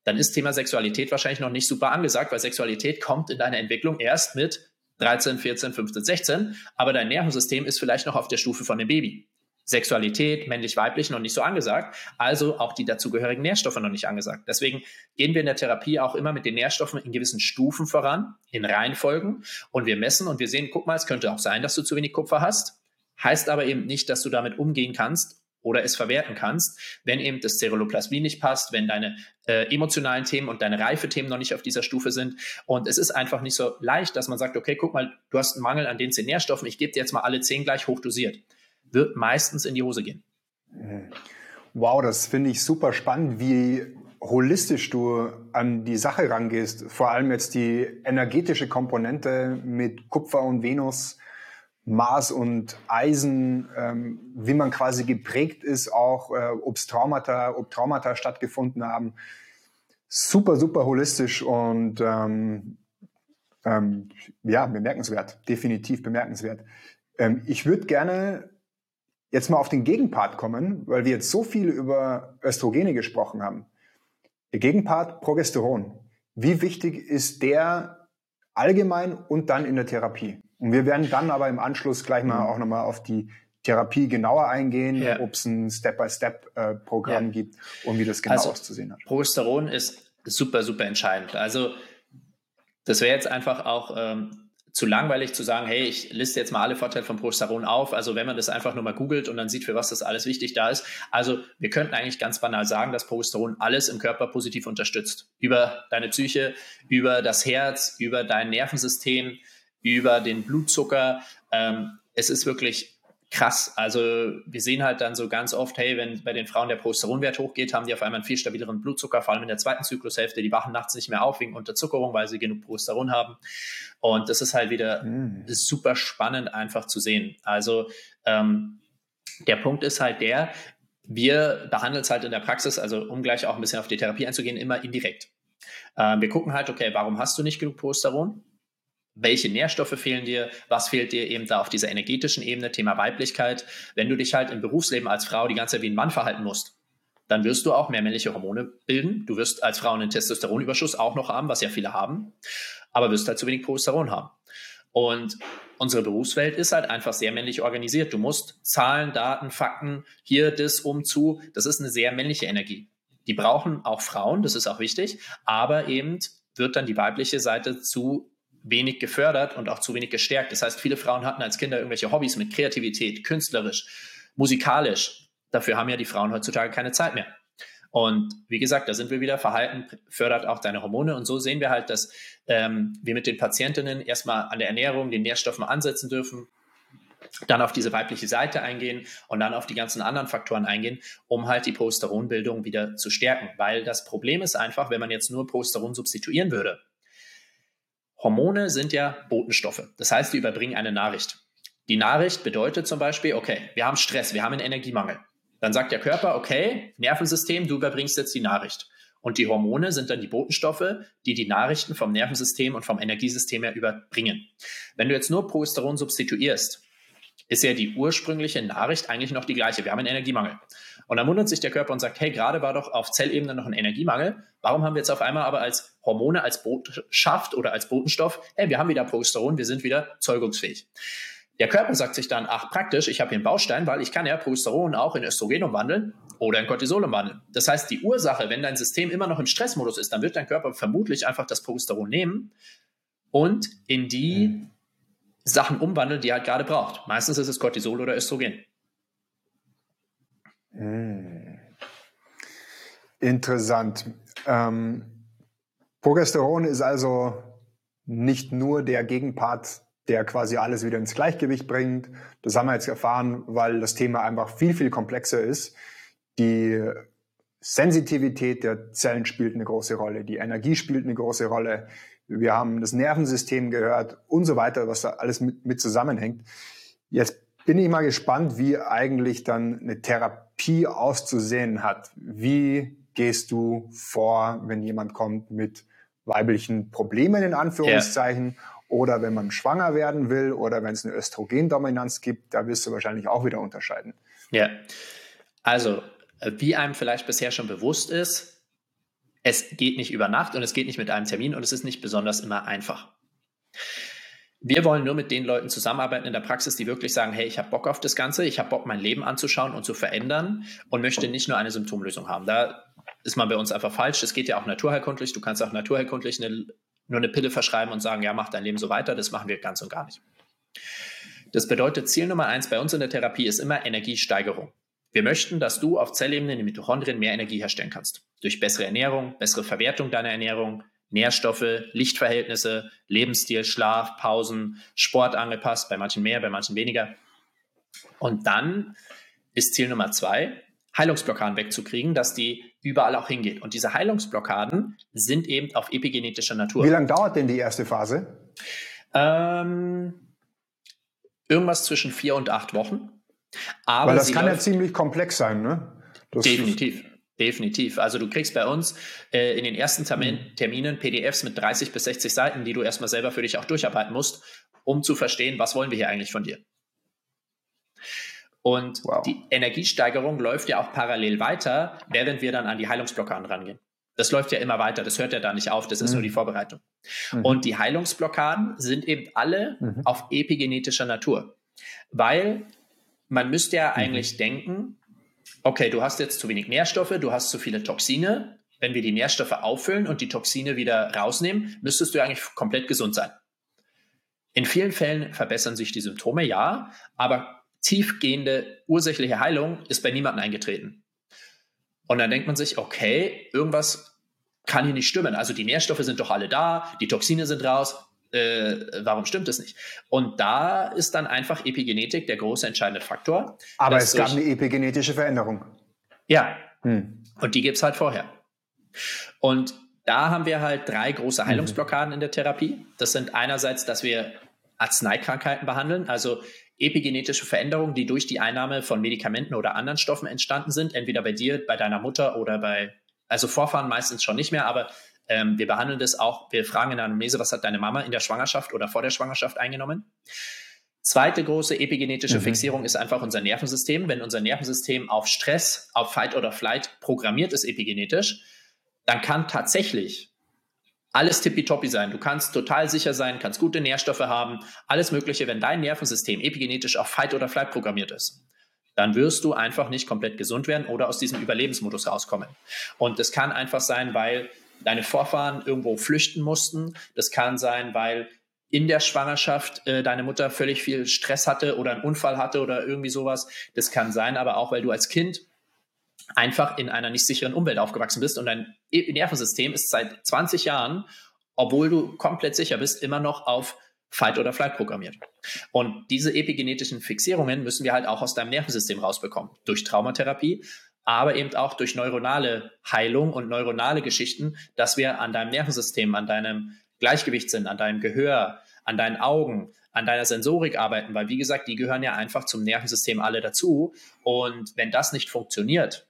dann ist Thema Sexualität wahrscheinlich noch nicht super angesagt, weil Sexualität kommt in deiner Entwicklung erst mit 13, 14, 15, 16, aber dein Nervensystem ist vielleicht noch auf der Stufe von dem Baby. Sexualität, männlich-weiblich noch nicht so angesagt, also auch die dazugehörigen Nährstoffe noch nicht angesagt. Deswegen gehen wir in der Therapie auch immer mit den Nährstoffen in gewissen Stufen voran, in Reihenfolgen und wir messen und wir sehen, guck mal, es könnte auch sein, dass du zu wenig Kupfer hast, heißt aber eben nicht, dass du damit umgehen kannst oder es verwerten kannst, wenn eben das Ceruloplasmin nicht passt, wenn deine äh, emotionalen Themen und deine Reifethemen noch nicht auf dieser Stufe sind. Und es ist einfach nicht so leicht, dass man sagt, okay, guck mal, du hast einen Mangel an den zehn Nährstoffen, ich gebe dir jetzt mal alle zehn gleich hochdosiert wird meistens in die Hose gehen. Wow, das finde ich super spannend, wie holistisch du an die Sache rangehst. Vor allem jetzt die energetische Komponente mit Kupfer und Venus, Mars und Eisen, ähm, wie man quasi geprägt ist, auch äh, ob Traumata, ob Traumata stattgefunden haben. Super, super holistisch und ähm, ähm, ja, bemerkenswert, definitiv bemerkenswert. Ähm, ich würde gerne jetzt mal auf den Gegenpart kommen, weil wir jetzt so viel über Östrogene gesprochen haben. Der Gegenpart Progesteron. Wie wichtig ist der allgemein und dann in der Therapie? Und wir werden dann aber im Anschluss gleich mal mhm. auch nochmal auf die Therapie genauer eingehen, ja. ob es ein Step-by-Step-Programm ja. gibt und wie das genau also, auszusehen hat. Progesteron ist super, super entscheidend. Also das wäre jetzt einfach auch ähm, zu langweilig zu sagen, hey, ich liste jetzt mal alle Vorteile von Progesteron auf. Also wenn man das einfach nur mal googelt und dann sieht, für was das alles wichtig da ist. Also wir könnten eigentlich ganz banal sagen, dass Progesteron alles im Körper positiv unterstützt. Über deine Psyche, über das Herz, über dein Nervensystem, über den Blutzucker. Ähm, es ist wirklich krass. Also wir sehen halt dann so ganz oft, hey, wenn bei den Frauen der Progesteronwert hochgeht, haben die auf einmal einen viel stabileren Blutzucker, vor allem in der zweiten Zyklushälfte. Die wachen nachts nicht mehr auf wegen Unterzuckerung, weil sie genug Progesteron haben. Und das ist halt wieder mhm. super spannend einfach zu sehen. Also ähm, der Punkt ist halt der, wir behandeln es halt in der Praxis, also um gleich auch ein bisschen auf die Therapie einzugehen, immer indirekt. Ähm, wir gucken halt, okay, warum hast du nicht genug Progesteron? Welche Nährstoffe fehlen dir, was fehlt dir eben da auf dieser energetischen Ebene, Thema Weiblichkeit. Wenn du dich halt im Berufsleben als Frau die ganze Zeit wie ein Mann verhalten musst, dann wirst du auch mehr männliche Hormone bilden. Du wirst als Frau einen Testosteronüberschuss auch noch haben, was ja viele haben, aber wirst halt zu wenig Progesteron haben. Und unsere Berufswelt ist halt einfach sehr männlich organisiert. Du musst Zahlen, Daten, Fakten, hier, das, um, zu. Das ist eine sehr männliche Energie. Die brauchen auch Frauen, das ist auch wichtig, aber eben wird dann die weibliche Seite zu wenig gefördert und auch zu wenig gestärkt. Das heißt, viele Frauen hatten als Kinder irgendwelche Hobbys mit Kreativität, künstlerisch, musikalisch. Dafür haben ja die Frauen heutzutage keine Zeit mehr. Und wie gesagt, da sind wir wieder, Verhalten fördert auch deine Hormone. Und so sehen wir halt, dass ähm, wir mit den Patientinnen erstmal an der Ernährung, den Nährstoffen ansetzen dürfen, dann auf diese weibliche Seite eingehen und dann auf die ganzen anderen Faktoren eingehen, um halt die Progesteronbildung wieder zu stärken. Weil das Problem ist einfach, wenn man jetzt nur Progesteron substituieren würde, Hormone sind ja Botenstoffe. Das heißt, die überbringen eine Nachricht. Die Nachricht bedeutet zum Beispiel, okay, wir haben Stress, wir haben einen Energiemangel. Dann sagt der Körper, okay, Nervensystem, du überbringst jetzt die Nachricht. Und die Hormone sind dann die Botenstoffe, die die Nachrichten vom Nervensystem und vom Energiesystem her überbringen. Wenn du jetzt nur Progesteron substituierst, ist ja die ursprüngliche Nachricht eigentlich noch die gleiche. Wir haben einen Energiemangel. Und dann wundert sich der Körper und sagt, hey, gerade war doch auf Zellebene noch ein Energiemangel. Warum haben wir jetzt auf einmal aber als Hormone, als Botschaft oder als Botenstoff, hey, wir haben wieder Progesteron, wir sind wieder zeugungsfähig. Der Körper sagt sich dann, ach praktisch, ich habe hier einen Baustein, weil ich kann ja Progesteron auch in Östrogen umwandeln oder in Cortisol umwandeln. Das heißt, die Ursache, wenn dein System immer noch im Stressmodus ist, dann wird dein Körper vermutlich einfach das Progesteron nehmen und in die mhm. Sachen umwandeln, die er halt gerade braucht. Meistens ist es Cortisol oder Östrogen. Mhm. Interessant. Ähm, Progesteron ist also nicht nur der Gegenpart der quasi alles wieder ins Gleichgewicht bringt. Das haben wir jetzt erfahren, weil das Thema einfach viel, viel komplexer ist. Die Sensitivität der Zellen spielt eine große Rolle, die Energie spielt eine große Rolle. Wir haben das Nervensystem gehört und so weiter, was da alles mit, mit zusammenhängt. Jetzt bin ich mal gespannt, wie eigentlich dann eine Therapie auszusehen hat. Wie gehst du vor, wenn jemand kommt mit weiblichen Problemen in Anführungszeichen ja. Oder wenn man schwanger werden will oder wenn es eine Östrogendominanz gibt, da wirst du wahrscheinlich auch wieder unterscheiden. Ja, also wie einem vielleicht bisher schon bewusst ist, es geht nicht über Nacht und es geht nicht mit einem Termin und es ist nicht besonders immer einfach. Wir wollen nur mit den Leuten zusammenarbeiten in der Praxis, die wirklich sagen, hey, ich habe Bock auf das Ganze, ich habe Bock, mein Leben anzuschauen und zu verändern und möchte nicht nur eine Symptomlösung haben. Da ist man bei uns einfach falsch. Es geht ja auch naturheilkundlich. Du kannst auch naturheilkundlich eine nur eine Pille verschreiben und sagen, ja, mach dein Leben so weiter, das machen wir ganz und gar nicht. Das bedeutet, Ziel Nummer eins bei uns in der Therapie ist immer Energiesteigerung. Wir möchten, dass du auf Zellebene in den Mitochondrien mehr Energie herstellen kannst. Durch bessere Ernährung, bessere Verwertung deiner Ernährung, Nährstoffe, Lichtverhältnisse, Lebensstil, Schlaf, Pausen, Sport angepasst, bei manchen mehr, bei manchen weniger. Und dann ist Ziel Nummer zwei, Heilungsblockaden wegzukriegen, dass die überall auch hingeht. Und diese Heilungsblockaden sind eben auf epigenetischer Natur. Wie lange dauert denn die erste Phase? Ähm, irgendwas zwischen vier und acht Wochen. Aber Weil das kann ja ziemlich komplex sein, ne? Das definitiv. Definitiv. Also du kriegst bei uns äh, in den ersten Termin, mhm. Terminen PDFs mit 30 bis 60 Seiten, die du erstmal selber für dich auch durcharbeiten musst, um zu verstehen, was wollen wir hier eigentlich von dir. Und wow. die Energiesteigerung läuft ja auch parallel weiter, während wir dann an die Heilungsblockaden rangehen. Das läuft ja immer weiter, das hört ja da nicht auf, das ist mhm. nur die Vorbereitung. Mhm. Und die Heilungsblockaden sind eben alle mhm. auf epigenetischer Natur. Weil man müsste ja mhm. eigentlich denken, okay, du hast jetzt zu wenig Nährstoffe, du hast zu viele Toxine. Wenn wir die Nährstoffe auffüllen und die Toxine wieder rausnehmen, müsstest du eigentlich komplett gesund sein. In vielen Fällen verbessern sich die Symptome, ja, aber tiefgehende ursächliche Heilung ist bei niemandem eingetreten. Und dann denkt man sich, okay, irgendwas kann hier nicht stimmen. Also die Nährstoffe sind doch alle da, die Toxine sind raus. Äh, warum stimmt es nicht? Und da ist dann einfach Epigenetik der große entscheidende Faktor. Aber es gab eine epigenetische Veränderung. Ja. Hm. Und die gibt es halt vorher. Und da haben wir halt drei große mhm. Heilungsblockaden mhm. in der Therapie. Das sind einerseits, dass wir Arzneikrankheiten behandeln, also epigenetische Veränderungen, die durch die Einnahme von Medikamenten oder anderen Stoffen entstanden sind, entweder bei dir, bei deiner Mutter oder bei, also Vorfahren meistens schon nicht mehr, aber ähm, wir behandeln das auch, wir fragen in der Anamnese, was hat deine Mama in der Schwangerschaft oder vor der Schwangerschaft eingenommen. Zweite große epigenetische mhm. Fixierung ist einfach unser Nervensystem. Wenn unser Nervensystem auf Stress, auf Fight oder Flight programmiert ist epigenetisch, dann kann tatsächlich alles tippitoppi sein. Du kannst total sicher sein, kannst gute Nährstoffe haben, alles Mögliche. Wenn dein Nervensystem epigenetisch auf Fight oder Flight programmiert ist, dann wirst du einfach nicht komplett gesund werden oder aus diesem Überlebensmodus rauskommen. Und das kann einfach sein, weil deine Vorfahren irgendwo flüchten mussten. Das kann sein, weil in der Schwangerschaft äh, deine Mutter völlig viel Stress hatte oder einen Unfall hatte oder irgendwie sowas. Das kann sein, aber auch, weil du als Kind einfach in einer nicht sicheren Umwelt aufgewachsen bist und dein Nervensystem ist seit 20 Jahren, obwohl du komplett sicher bist, immer noch auf Fight oder Flight programmiert. Und diese epigenetischen Fixierungen müssen wir halt auch aus deinem Nervensystem rausbekommen. Durch Traumatherapie, aber eben auch durch neuronale Heilung und neuronale Geschichten, dass wir an deinem Nervensystem, an deinem Gleichgewichtssinn, an deinem Gehör, an deinen Augen, an deiner Sensorik arbeiten, weil wie gesagt, die gehören ja einfach zum Nervensystem alle dazu. Und wenn das nicht funktioniert,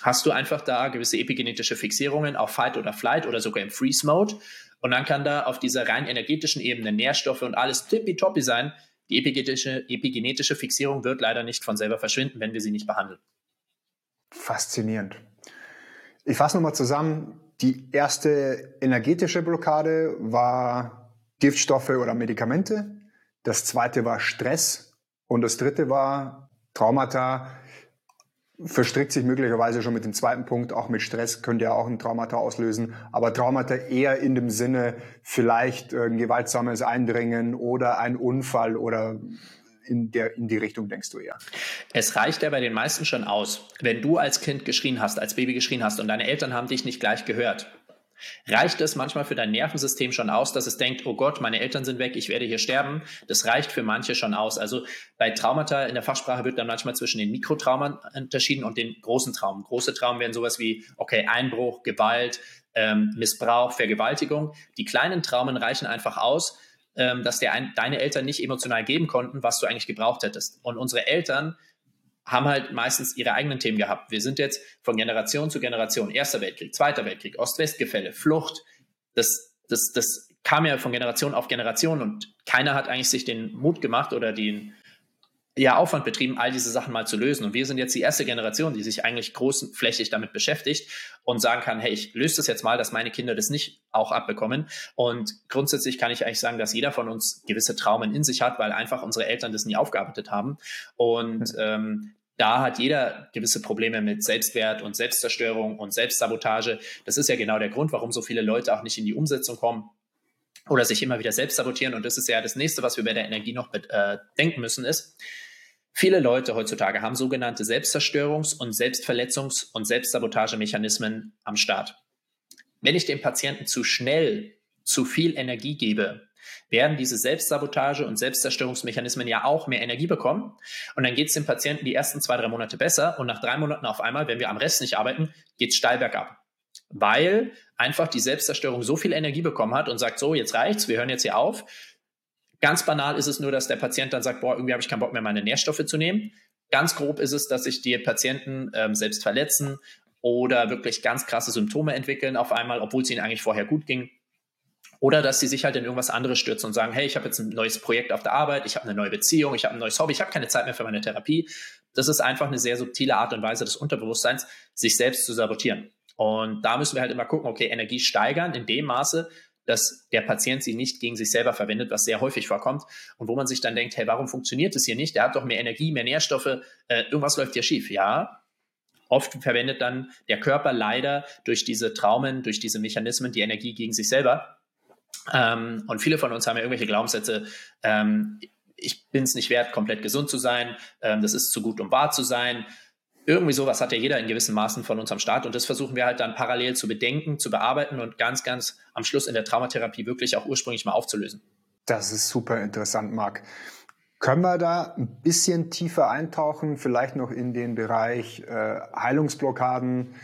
hast du einfach da gewisse epigenetische Fixierungen auf Fight oder Flight oder sogar im Freeze Mode. Und dann kann da auf dieser rein energetischen Ebene Nährstoffe und alles tippitoppi sein. Die epigenetische, epigenetische Fixierung wird leider nicht von selber verschwinden, wenn wir sie nicht behandeln. Faszinierend. Ich fasse nochmal zusammen. Die erste energetische Blockade war Giftstoffe oder Medikamente. Das zweite war Stress. Und das dritte war Traumata. Verstrickt sich möglicherweise schon mit dem zweiten Punkt. Auch mit Stress könnte ja auch ein Traumata auslösen. Aber Traumata eher in dem Sinne vielleicht ein gewaltsames Eindringen oder ein Unfall oder in, der, in die Richtung denkst du eher? Es reicht ja bei den meisten schon aus, wenn du als Kind geschrien hast, als Baby geschrien hast und deine Eltern haben dich nicht gleich gehört. Reicht es manchmal für dein Nervensystem schon aus, dass es denkt, oh Gott, meine Eltern sind weg, ich werde hier sterben? Das reicht für manche schon aus. Also bei Traumata in der Fachsprache wird dann manchmal zwischen den Mikrotraumen unterschieden und den großen Traumen. Große Traumen wären sowas wie, okay, Einbruch, Gewalt, ähm, Missbrauch, Vergewaltigung. Die kleinen Traumen reichen einfach aus, ähm, dass der ein, deine Eltern nicht emotional geben konnten, was du eigentlich gebraucht hättest. Und unsere Eltern haben halt meistens ihre eigenen Themen gehabt. Wir sind jetzt von Generation zu Generation, Erster Weltkrieg, Zweiter Weltkrieg, Ost-West-Gefälle, Flucht. Das, das, das kam ja von Generation auf Generation und keiner hat eigentlich sich den Mut gemacht oder den, ja, Aufwand betrieben, all diese Sachen mal zu lösen. Und wir sind jetzt die erste Generation, die sich eigentlich großflächig damit beschäftigt und sagen kann, hey, ich löse das jetzt mal, dass meine Kinder das nicht auch abbekommen. Und grundsätzlich kann ich eigentlich sagen, dass jeder von uns gewisse Traumen in sich hat, weil einfach unsere Eltern das nie aufgearbeitet haben. Und ähm, da hat jeder gewisse Probleme mit Selbstwert und Selbstzerstörung und Selbstsabotage. Das ist ja genau der Grund, warum so viele Leute auch nicht in die Umsetzung kommen oder sich immer wieder selbst sabotieren. Und das ist ja das nächste, was wir bei der Energie noch äh, denken müssen, ist, Viele Leute heutzutage haben sogenannte Selbstzerstörungs- und Selbstverletzungs- und Selbstsabotagemechanismen am Start. Wenn ich dem Patienten zu schnell zu viel Energie gebe, werden diese Selbstsabotage- und Selbstzerstörungsmechanismen ja auch mehr Energie bekommen. Und dann geht es dem Patienten die ersten zwei, drei Monate besser und nach drei Monaten auf einmal, wenn wir am Rest nicht arbeiten, geht es steil bergab. Weil einfach die Selbstzerstörung so viel Energie bekommen hat und sagt, so, jetzt reicht's, wir hören jetzt hier auf. Ganz banal ist es nur, dass der Patient dann sagt, boah, irgendwie habe ich keinen Bock mehr, meine Nährstoffe zu nehmen. Ganz grob ist es, dass sich die Patienten ähm, selbst verletzen oder wirklich ganz krasse Symptome entwickeln auf einmal, obwohl es ihnen eigentlich vorher gut ging. Oder dass sie sich halt in irgendwas anderes stürzen und sagen, hey, ich habe jetzt ein neues Projekt auf der Arbeit, ich habe eine neue Beziehung, ich habe ein neues Hobby, ich habe keine Zeit mehr für meine Therapie. Das ist einfach eine sehr subtile Art und Weise des Unterbewusstseins, sich selbst zu sabotieren. Und da müssen wir halt immer gucken, okay, Energie steigern in dem Maße, dass der Patient sie nicht gegen sich selber verwendet, was sehr häufig vorkommt und wo man sich dann denkt, hey, warum funktioniert das hier nicht? Der hat doch mehr Energie, mehr Nährstoffe, äh, irgendwas läuft hier schief. Ja, oft verwendet dann der Körper leider durch diese Traumen, durch diese Mechanismen die Energie gegen sich selber. Ähm, und viele von uns haben ja irgendwelche Glaubenssätze, ähm, ich bin es nicht wert, komplett gesund zu sein, ähm, das ist zu gut, um wahr zu sein. Irgendwie sowas hat ja jeder in gewissen Maßen von uns am Start und das versuchen wir halt dann parallel zu bedenken, zu bearbeiten und ganz, ganz am Schluss in der Traumatherapie wirklich auch ursprünglich mal aufzulösen. Das ist super interessant, Marc. Können wir da ein bisschen tiefer eintauchen, vielleicht noch in den Bereich äh, Heilungsblockaden?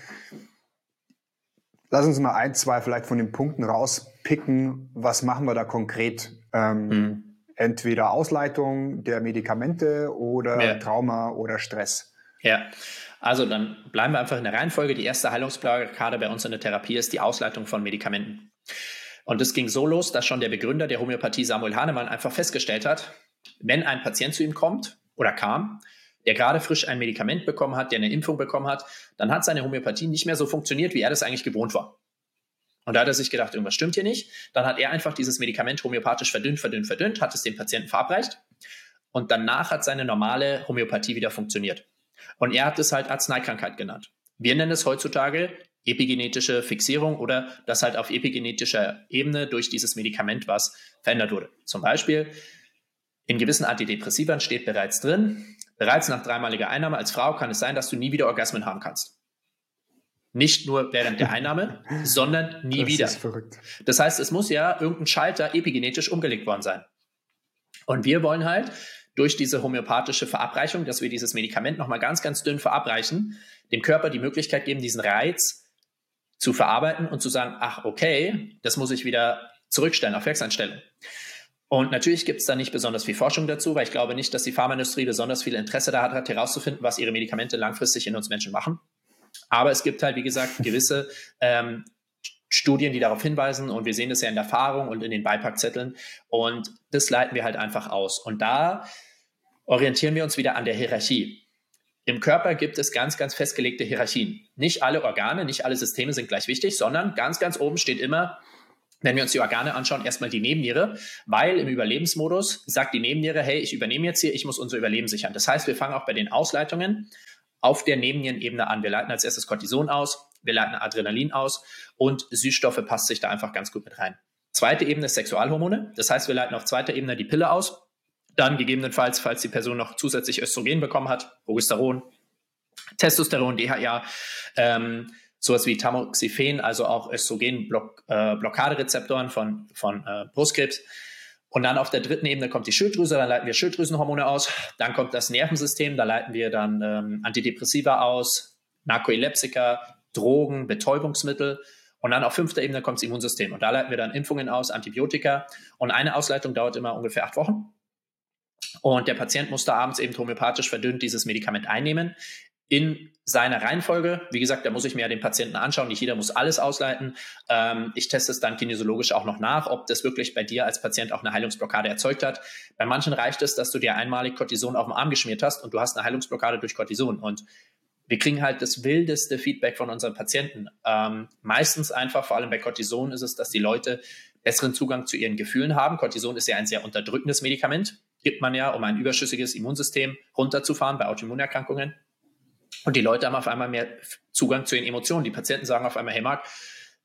Lass uns mal ein, zwei vielleicht von den Punkten rauspicken. Was machen wir da konkret? Ähm, hm. Entweder Ausleitung der Medikamente oder ja. Trauma oder Stress. Ja, also dann bleiben wir einfach in der Reihenfolge. Die erste Heilungsblockade bei uns in der Therapie ist die Ausleitung von Medikamenten. Und das ging so los, dass schon der Begründer der Homöopathie Samuel Hahnemann einfach festgestellt hat, wenn ein Patient zu ihm kommt oder kam, der gerade frisch ein Medikament bekommen hat, der eine Impfung bekommen hat, dann hat seine Homöopathie nicht mehr so funktioniert, wie er das eigentlich gewohnt war. Und da hat er sich gedacht, irgendwas stimmt hier nicht. Dann hat er einfach dieses Medikament homöopathisch verdünnt, verdünnt, verdünnt, hat es dem Patienten verabreicht. Und danach hat seine normale Homöopathie wieder funktioniert. Und er hat es halt Arzneikrankheit genannt. Wir nennen es heutzutage epigenetische Fixierung oder dass halt auf epigenetischer Ebene durch dieses Medikament was verändert wurde. Zum Beispiel in gewissen Antidepressivern steht bereits drin, bereits nach dreimaliger Einnahme als Frau kann es sein, dass du nie wieder Orgasmen haben kannst. Nicht nur während der Einnahme, sondern nie das wieder. Ist verrückt. Das heißt, es muss ja irgendein Schalter epigenetisch umgelegt worden sein. Und wir wollen halt durch diese homöopathische Verabreichung, dass wir dieses Medikament nochmal ganz, ganz dünn verabreichen, dem Körper die Möglichkeit geben, diesen Reiz zu verarbeiten und zu sagen, ach okay, das muss ich wieder zurückstellen auf Werkseinstellung. Und natürlich gibt es da nicht besonders viel Forschung dazu, weil ich glaube nicht, dass die Pharmaindustrie besonders viel Interesse daran hat, herauszufinden, was ihre Medikamente langfristig in uns Menschen machen. Aber es gibt halt, wie gesagt, gewisse ähm, Studien, die darauf hinweisen und wir sehen das ja in der Erfahrung und in den Beipackzetteln und das leiten wir halt einfach aus. Und da orientieren wir uns wieder an der Hierarchie. Im Körper gibt es ganz, ganz festgelegte Hierarchien. Nicht alle Organe, nicht alle Systeme sind gleich wichtig, sondern ganz, ganz oben steht immer, wenn wir uns die Organe anschauen, erstmal die Nebenniere, weil im Überlebensmodus sagt die Nebenniere, hey, ich übernehme jetzt hier, ich muss unser Überleben sichern. Das heißt, wir fangen auch bei den Ausleitungen auf der Nebennierenebene an. Wir leiten als erstes Cortison aus, wir leiten Adrenalin aus und Süßstoffe passt sich da einfach ganz gut mit rein. Zweite Ebene ist Sexualhormone. Das heißt, wir leiten auf zweiter Ebene die Pille aus. Dann gegebenenfalls, falls die Person noch zusätzlich Östrogen bekommen hat, Progesteron, Testosteron, DHA, ähm, sowas wie Tamoxifen, also auch Östrogen-Blockaderezeptoren äh, von, von äh, Brustkrebs. Und dann auf der dritten Ebene kommt die Schilddrüse, da leiten wir Schilddrüsenhormone aus. Dann kommt das Nervensystem, da leiten wir dann ähm, Antidepressiva aus, Narkolepsika, Drogen, Betäubungsmittel. Und dann auf fünfter Ebene kommt das Immunsystem. Und da leiten wir dann Impfungen aus, Antibiotika. Und eine Ausleitung dauert immer ungefähr acht Wochen. Und der Patient muss da abends eben homöopathisch verdünnt dieses Medikament einnehmen. In seiner Reihenfolge, wie gesagt, da muss ich mir ja den Patienten anschauen. Nicht jeder muss alles ausleiten. Ähm, ich teste es dann kinesiologisch auch noch nach, ob das wirklich bei dir als Patient auch eine Heilungsblockade erzeugt hat. Bei manchen reicht es, dass du dir einmalig Cortison auf den Arm geschmiert hast und du hast eine Heilungsblockade durch Cortison. Und wir kriegen halt das wildeste Feedback von unseren Patienten. Ähm, meistens einfach, vor allem bei Cortison, ist es, dass die Leute besseren Zugang zu ihren Gefühlen haben. Cortison ist ja ein sehr unterdrückendes Medikament, gibt man ja, um ein überschüssiges Immunsystem runterzufahren bei Autoimmunerkrankungen. Und die Leute haben auf einmal mehr Zugang zu den Emotionen. Die Patienten sagen auf einmal, hey Marc,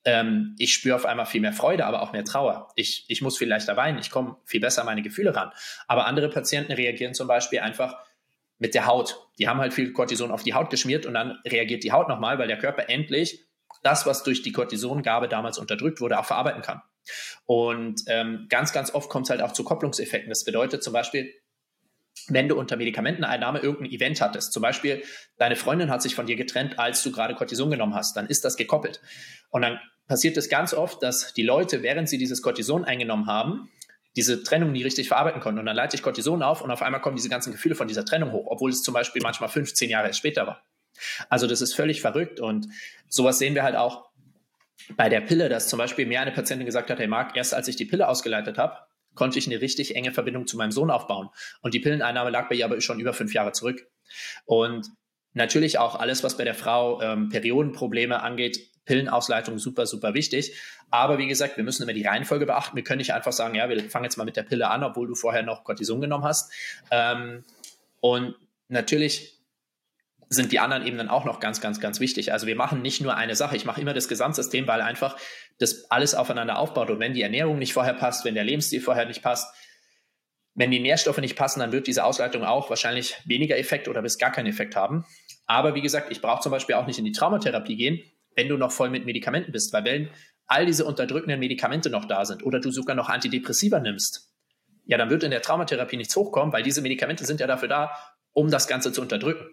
ähm, ich spüre auf einmal viel mehr Freude, aber auch mehr Trauer. Ich, ich muss viel leichter weinen, ich komme viel besser an meine Gefühle ran. Aber andere Patienten reagieren zum Beispiel einfach mit der Haut. Die haben halt viel Cortison auf die Haut geschmiert und dann reagiert die Haut nochmal, weil der Körper endlich das, was durch die Cortisongabe damals unterdrückt wurde, auch verarbeiten kann. Und ähm, ganz, ganz oft kommt es halt auch zu Kopplungseffekten. Das bedeutet zum Beispiel, wenn du unter Medikamenteneinnahme irgendein Event hattest, zum Beispiel deine Freundin hat sich von dir getrennt, als du gerade Cortison genommen hast, dann ist das gekoppelt. Und dann passiert es ganz oft, dass die Leute, während sie dieses Cortison eingenommen haben, diese Trennung nie richtig verarbeiten konnten. Und dann leite ich Cortison auf und auf einmal kommen diese ganzen Gefühle von dieser Trennung hoch, obwohl es zum Beispiel manchmal 15 Jahre später war. Also das ist völlig verrückt und sowas sehen wir halt auch bei der Pille, dass zum Beispiel mir eine Patientin gesagt hat, hey Marc, erst als ich die Pille ausgeleitet habe, konnte ich eine richtig enge Verbindung zu meinem Sohn aufbauen. Und die Pilleneinnahme lag bei ihr aber schon über fünf Jahre zurück. Und natürlich auch alles, was bei der Frau ähm, Periodenprobleme angeht, Pillenausleitung super, super wichtig. Aber wie gesagt, wir müssen immer die Reihenfolge beachten. Wir können nicht einfach sagen, ja, wir fangen jetzt mal mit der Pille an, obwohl du vorher noch Cortison genommen hast. Ähm, und natürlich sind die anderen Ebenen auch noch ganz, ganz, ganz wichtig. Also wir machen nicht nur eine Sache. Ich mache immer das Gesamtsystem, weil einfach das alles aufeinander aufbaut. Und wenn die Ernährung nicht vorher passt, wenn der Lebensstil vorher nicht passt, wenn die Nährstoffe nicht passen, dann wird diese Ausleitung auch wahrscheinlich weniger Effekt oder bis gar keinen Effekt haben. Aber wie gesagt, ich brauche zum Beispiel auch nicht in die Traumatherapie gehen, wenn du noch voll mit Medikamenten bist, weil wenn all diese unterdrückenden Medikamente noch da sind oder du sogar noch Antidepressiva nimmst, ja, dann wird in der Traumatherapie nichts hochkommen, weil diese Medikamente sind ja dafür da, um das Ganze zu unterdrücken.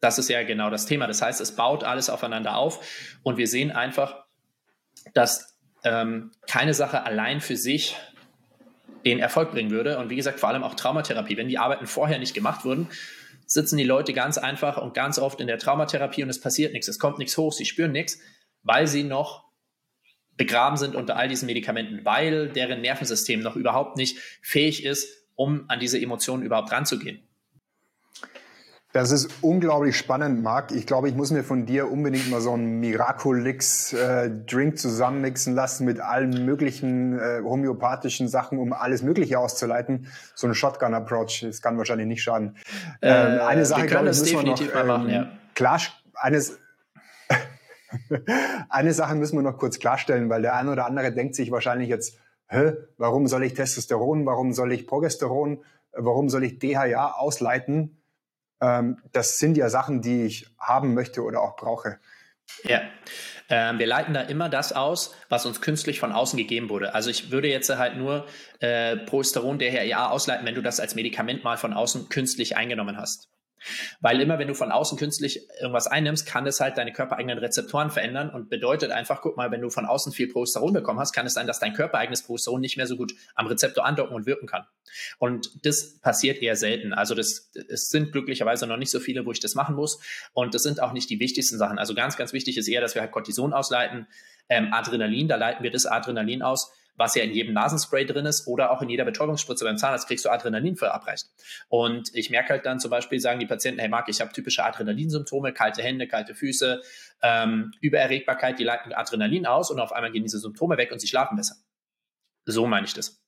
Das ist ja genau das Thema. Das heißt, es baut alles aufeinander auf und wir sehen einfach, dass ähm, keine Sache allein für sich den Erfolg bringen würde. Und wie gesagt, vor allem auch Traumatherapie. Wenn die Arbeiten vorher nicht gemacht wurden, sitzen die Leute ganz einfach und ganz oft in der Traumatherapie und es passiert nichts, es kommt nichts hoch, sie spüren nichts, weil sie noch begraben sind unter all diesen Medikamenten, weil deren Nervensystem noch überhaupt nicht fähig ist, um an diese Emotionen überhaupt ranzugehen. Das ist unglaublich spannend, Marc. Ich glaube, ich muss mir von dir unbedingt mal so einen Miraculix-Drink äh, zusammenmixen lassen mit allen möglichen äh, homöopathischen Sachen, um alles Mögliche auszuleiten. So ein Shotgun-Approach, das kann wahrscheinlich nicht schaden. Äh, ähm, eine Sache, glaube ich, müssen wir noch ähm, machen, ja. klar, eines, eine Sache müssen wir noch kurz klarstellen, weil der eine oder andere denkt sich wahrscheinlich jetzt, Hä, warum soll ich Testosteron, warum soll ich Progesteron, warum soll ich DHA ausleiten? Ähm, das sind ja Sachen, die ich haben möchte oder auch brauche. Ja, ähm, wir leiten da immer das aus, was uns künstlich von außen gegeben wurde. Also ich würde jetzt halt nur äh, Progesteron, DHEA ausleiten, wenn du das als Medikament mal von außen künstlich eingenommen hast. Weil immer, wenn du von außen künstlich irgendwas einnimmst, kann es halt deine körpereigenen Rezeptoren verändern und bedeutet einfach, guck mal, wenn du von außen viel Progesteron bekommen hast, kann es sein, dass dein körpereigenes Progesteron nicht mehr so gut am Rezeptor andocken und wirken kann. Und das passiert eher selten. Also das, es sind glücklicherweise noch nicht so viele, wo ich das machen muss. Und das sind auch nicht die wichtigsten Sachen. Also ganz, ganz wichtig ist eher, dass wir halt Cortison ausleiten, ähm, Adrenalin, da leiten wir das Adrenalin aus, was ja in jedem Nasenspray drin ist oder auch in jeder Betäubungsspritze beim Zahnarzt kriegst du Adrenalin verabreicht. Und ich merke halt dann zum Beispiel, sagen die Patienten, hey Marc, ich habe typische Adrenalinsymptome, kalte Hände, kalte Füße, ähm, Übererregbarkeit, die leiten Adrenalin aus und auf einmal gehen diese Symptome weg und sie schlafen besser. So meine ich das.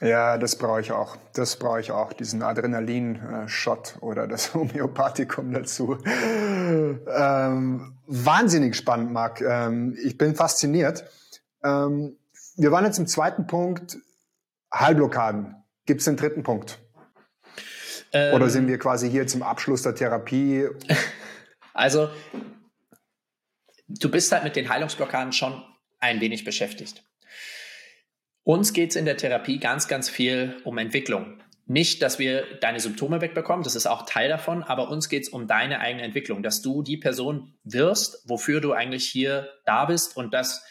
Ja, das brauche ich auch. Das brauche ich auch, diesen Adrenalin-Shot oder das Homöopathikum dazu. Ähm, wahnsinnig spannend, Marc. Ähm, ich bin fasziniert. Ähm, wir waren jetzt im zweiten Punkt, Heilblockaden. Gibt es den dritten Punkt? Ähm, Oder sind wir quasi hier zum Abschluss der Therapie? Also, du bist halt mit den Heilungsblockaden schon ein wenig beschäftigt. Uns geht es in der Therapie ganz, ganz viel um Entwicklung. Nicht, dass wir deine Symptome wegbekommen, das ist auch Teil davon, aber uns geht es um deine eigene Entwicklung, dass du die Person wirst, wofür du eigentlich hier da bist und dass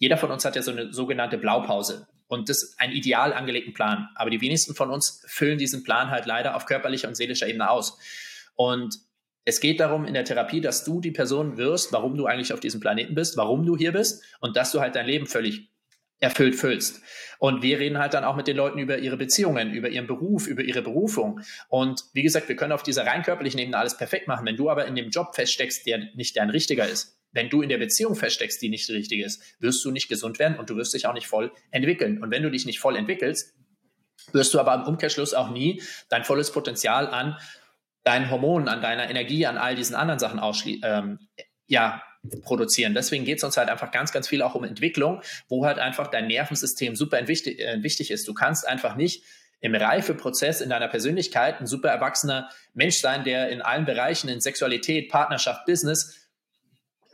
jeder von uns hat ja so eine sogenannte Blaupause. Und das ist ein ideal angelegten Plan. Aber die wenigsten von uns füllen diesen Plan halt leider auf körperlicher und seelischer Ebene aus. Und es geht darum in der Therapie, dass du die Person wirst, warum du eigentlich auf diesem Planeten bist, warum du hier bist und dass du halt dein Leben völlig erfüllt füllst. Und wir reden halt dann auch mit den Leuten über ihre Beziehungen, über ihren Beruf, über ihre Berufung. Und wie gesagt, wir können auf dieser rein körperlichen Ebene alles perfekt machen. Wenn du aber in dem Job feststeckst, der nicht dein richtiger ist, wenn du in der Beziehung feststeckst, die nicht richtig ist, wirst du nicht gesund werden und du wirst dich auch nicht voll entwickeln. Und wenn du dich nicht voll entwickelst, wirst du aber im Umkehrschluss auch nie dein volles Potenzial an deinen Hormonen, an deiner Energie, an all diesen anderen Sachen ähm, ja, produzieren. Deswegen geht es uns halt einfach ganz, ganz viel auch um Entwicklung, wo halt einfach dein Nervensystem super wichtig, äh, wichtig ist. Du kannst einfach nicht im Reifeprozess in deiner Persönlichkeit ein super erwachsener Mensch sein, der in allen Bereichen, in Sexualität, Partnerschaft, Business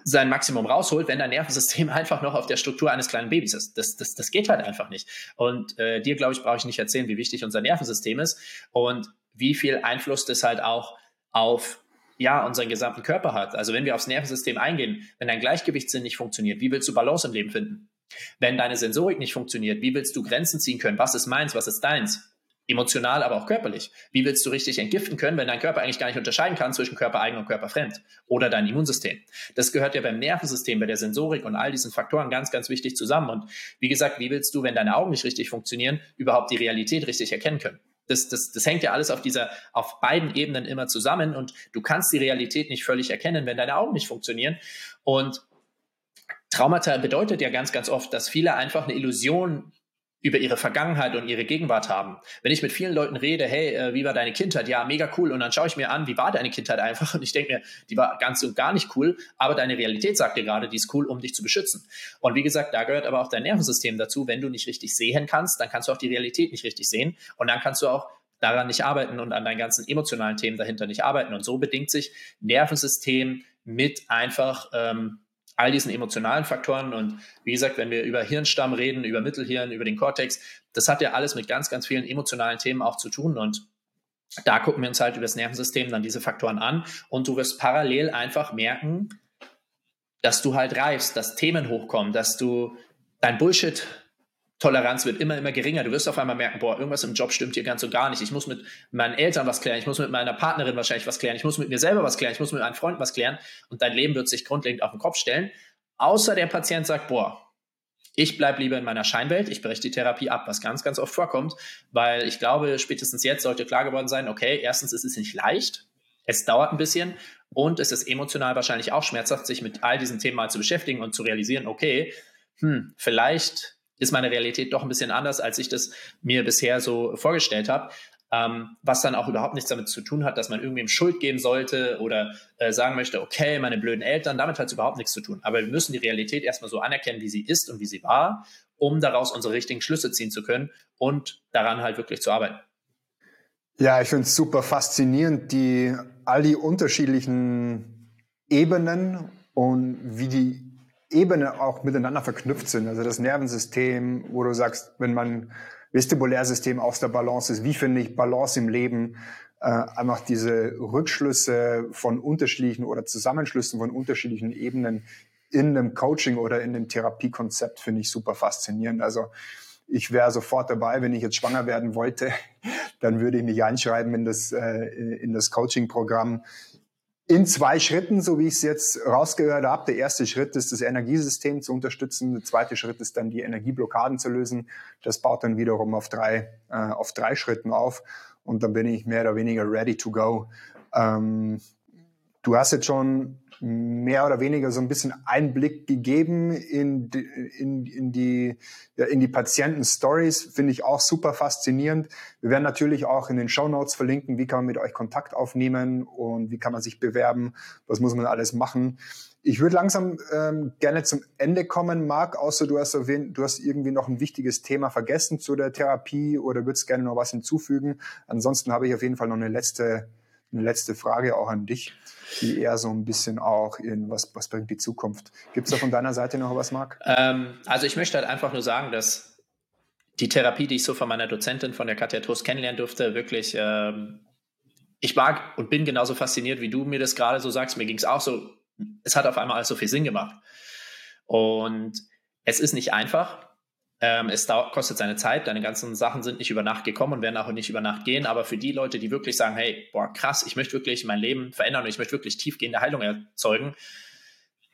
sein Maximum rausholt, wenn dein Nervensystem einfach noch auf der Struktur eines kleinen Babys ist. Das, das, das geht halt einfach nicht. Und äh, dir, glaube ich, brauche ich nicht erzählen, wie wichtig unser Nervensystem ist und wie viel Einfluss das halt auch auf ja, unseren gesamten Körper hat. Also wenn wir aufs Nervensystem eingehen, wenn dein Gleichgewichtssinn nicht funktioniert, wie willst du Balance im Leben finden? Wenn deine Sensorik nicht funktioniert, wie willst du Grenzen ziehen können? Was ist meins, was ist deins? Emotional, aber auch körperlich. Wie willst du richtig entgiften können, wenn dein Körper eigentlich gar nicht unterscheiden kann zwischen körpereigen und körperfremd? Oder dein Immunsystem. Das gehört ja beim Nervensystem, bei der Sensorik und all diesen Faktoren ganz, ganz wichtig zusammen. Und wie gesagt, wie willst du, wenn deine Augen nicht richtig funktionieren, überhaupt die Realität richtig erkennen können? Das, das, das hängt ja alles auf dieser, auf beiden Ebenen immer zusammen und du kannst die Realität nicht völlig erkennen, wenn deine Augen nicht funktionieren. Und Traumata bedeutet ja ganz, ganz oft, dass viele einfach eine Illusion über ihre Vergangenheit und ihre Gegenwart haben. Wenn ich mit vielen Leuten rede, hey, äh, wie war deine Kindheit? Ja, mega cool. Und dann schaue ich mir an, wie war deine Kindheit einfach? Und ich denke mir, die war ganz und gar nicht cool, aber deine Realität sagt dir gerade, die ist cool, um dich zu beschützen. Und wie gesagt, da gehört aber auch dein Nervensystem dazu. Wenn du nicht richtig sehen kannst, dann kannst du auch die Realität nicht richtig sehen. Und dann kannst du auch daran nicht arbeiten und an deinen ganzen emotionalen Themen dahinter nicht arbeiten. Und so bedingt sich Nervensystem mit einfach ähm, all diesen emotionalen Faktoren. Und wie gesagt, wenn wir über Hirnstamm reden, über Mittelhirn, über den Kortex, das hat ja alles mit ganz, ganz vielen emotionalen Themen auch zu tun. Und da gucken wir uns halt über das Nervensystem dann diese Faktoren an. Und du wirst parallel einfach merken, dass du halt reifst, dass Themen hochkommen, dass du dein Bullshit Toleranz wird immer, immer geringer. Du wirst auf einmal merken, boah, irgendwas im Job stimmt hier ganz und gar nicht. Ich muss mit meinen Eltern was klären, ich muss mit meiner Partnerin wahrscheinlich was klären, ich muss mit mir selber was klären, ich muss mit meinem Freund was klären. Und dein Leben wird sich grundlegend auf den Kopf stellen. Außer der Patient sagt, boah, ich bleibe lieber in meiner Scheinwelt, ich breche die Therapie ab, was ganz, ganz oft vorkommt, weil ich glaube, spätestens jetzt sollte klar geworden sein, okay, erstens ist es nicht leicht, es dauert ein bisschen. Und es ist emotional wahrscheinlich auch schmerzhaft, sich mit all diesen Themen mal zu beschäftigen und zu realisieren, okay, hm, vielleicht ist meine Realität doch ein bisschen anders, als ich das mir bisher so vorgestellt habe. Ähm, was dann auch überhaupt nichts damit zu tun hat, dass man irgendwem Schuld geben sollte oder äh, sagen möchte, okay, meine blöden Eltern, damit hat es überhaupt nichts zu tun. Aber wir müssen die Realität erstmal so anerkennen, wie sie ist und wie sie war, um daraus unsere richtigen Schlüsse ziehen zu können und daran halt wirklich zu arbeiten. Ja, ich finde es super faszinierend, die all die unterschiedlichen Ebenen und wie die Ebene auch miteinander verknüpft sind. Also das Nervensystem, wo du sagst, wenn man Vestibulärsystem aus der Balance ist, wie finde ich Balance im Leben? äh, einfach diese Rückschlüsse von unterschiedlichen oder Zusammenschlüssen von unterschiedlichen Ebenen in einem Coaching oder in einem Therapiekonzept finde ich super faszinierend. Also ich wäre sofort dabei, wenn ich jetzt schwanger werden wollte, dann würde ich mich einschreiben in das, äh, in das Coaching-Programm. In zwei Schritten, so wie ich es jetzt rausgehört habe. Der erste Schritt ist, das Energiesystem zu unterstützen. Der zweite Schritt ist dann, die Energieblockaden zu lösen. Das baut dann wiederum auf drei, äh, auf drei Schritten auf. Und dann bin ich mehr oder weniger ready to go. Ähm, du hast jetzt schon mehr oder weniger so ein bisschen Einblick gegeben in, die, in, in die, ja, in die Patienten-Stories, finde ich auch super faszinierend. Wir werden natürlich auch in den Show Notes verlinken, wie kann man mit euch Kontakt aufnehmen und wie kann man sich bewerben, was muss man alles machen. Ich würde langsam ähm, gerne zum Ende kommen, Marc, außer du hast erwähnt, du hast irgendwie noch ein wichtiges Thema vergessen zu der Therapie oder würdest gerne noch was hinzufügen. Ansonsten habe ich auf jeden Fall noch eine letzte, eine letzte Frage auch an dich die eher so ein bisschen auch in was, was bringt die Zukunft. Gibt es da von deiner Seite noch was, Marc? Ähm, also ich möchte halt einfach nur sagen, dass die Therapie, die ich so von meiner Dozentin, von der Katja Trost kennenlernen durfte, wirklich, ähm, ich mag und bin genauso fasziniert, wie du mir das gerade so sagst. Mir ging es auch so, es hat auf einmal alles so viel Sinn gemacht. Und es ist nicht einfach. Ähm, es dauert, kostet seine Zeit, deine ganzen Sachen sind nicht über Nacht gekommen und werden auch nicht über Nacht gehen. Aber für die Leute, die wirklich sagen, hey, boah, krass, ich möchte wirklich mein Leben verändern und ich möchte wirklich tiefgehende Heilung erzeugen,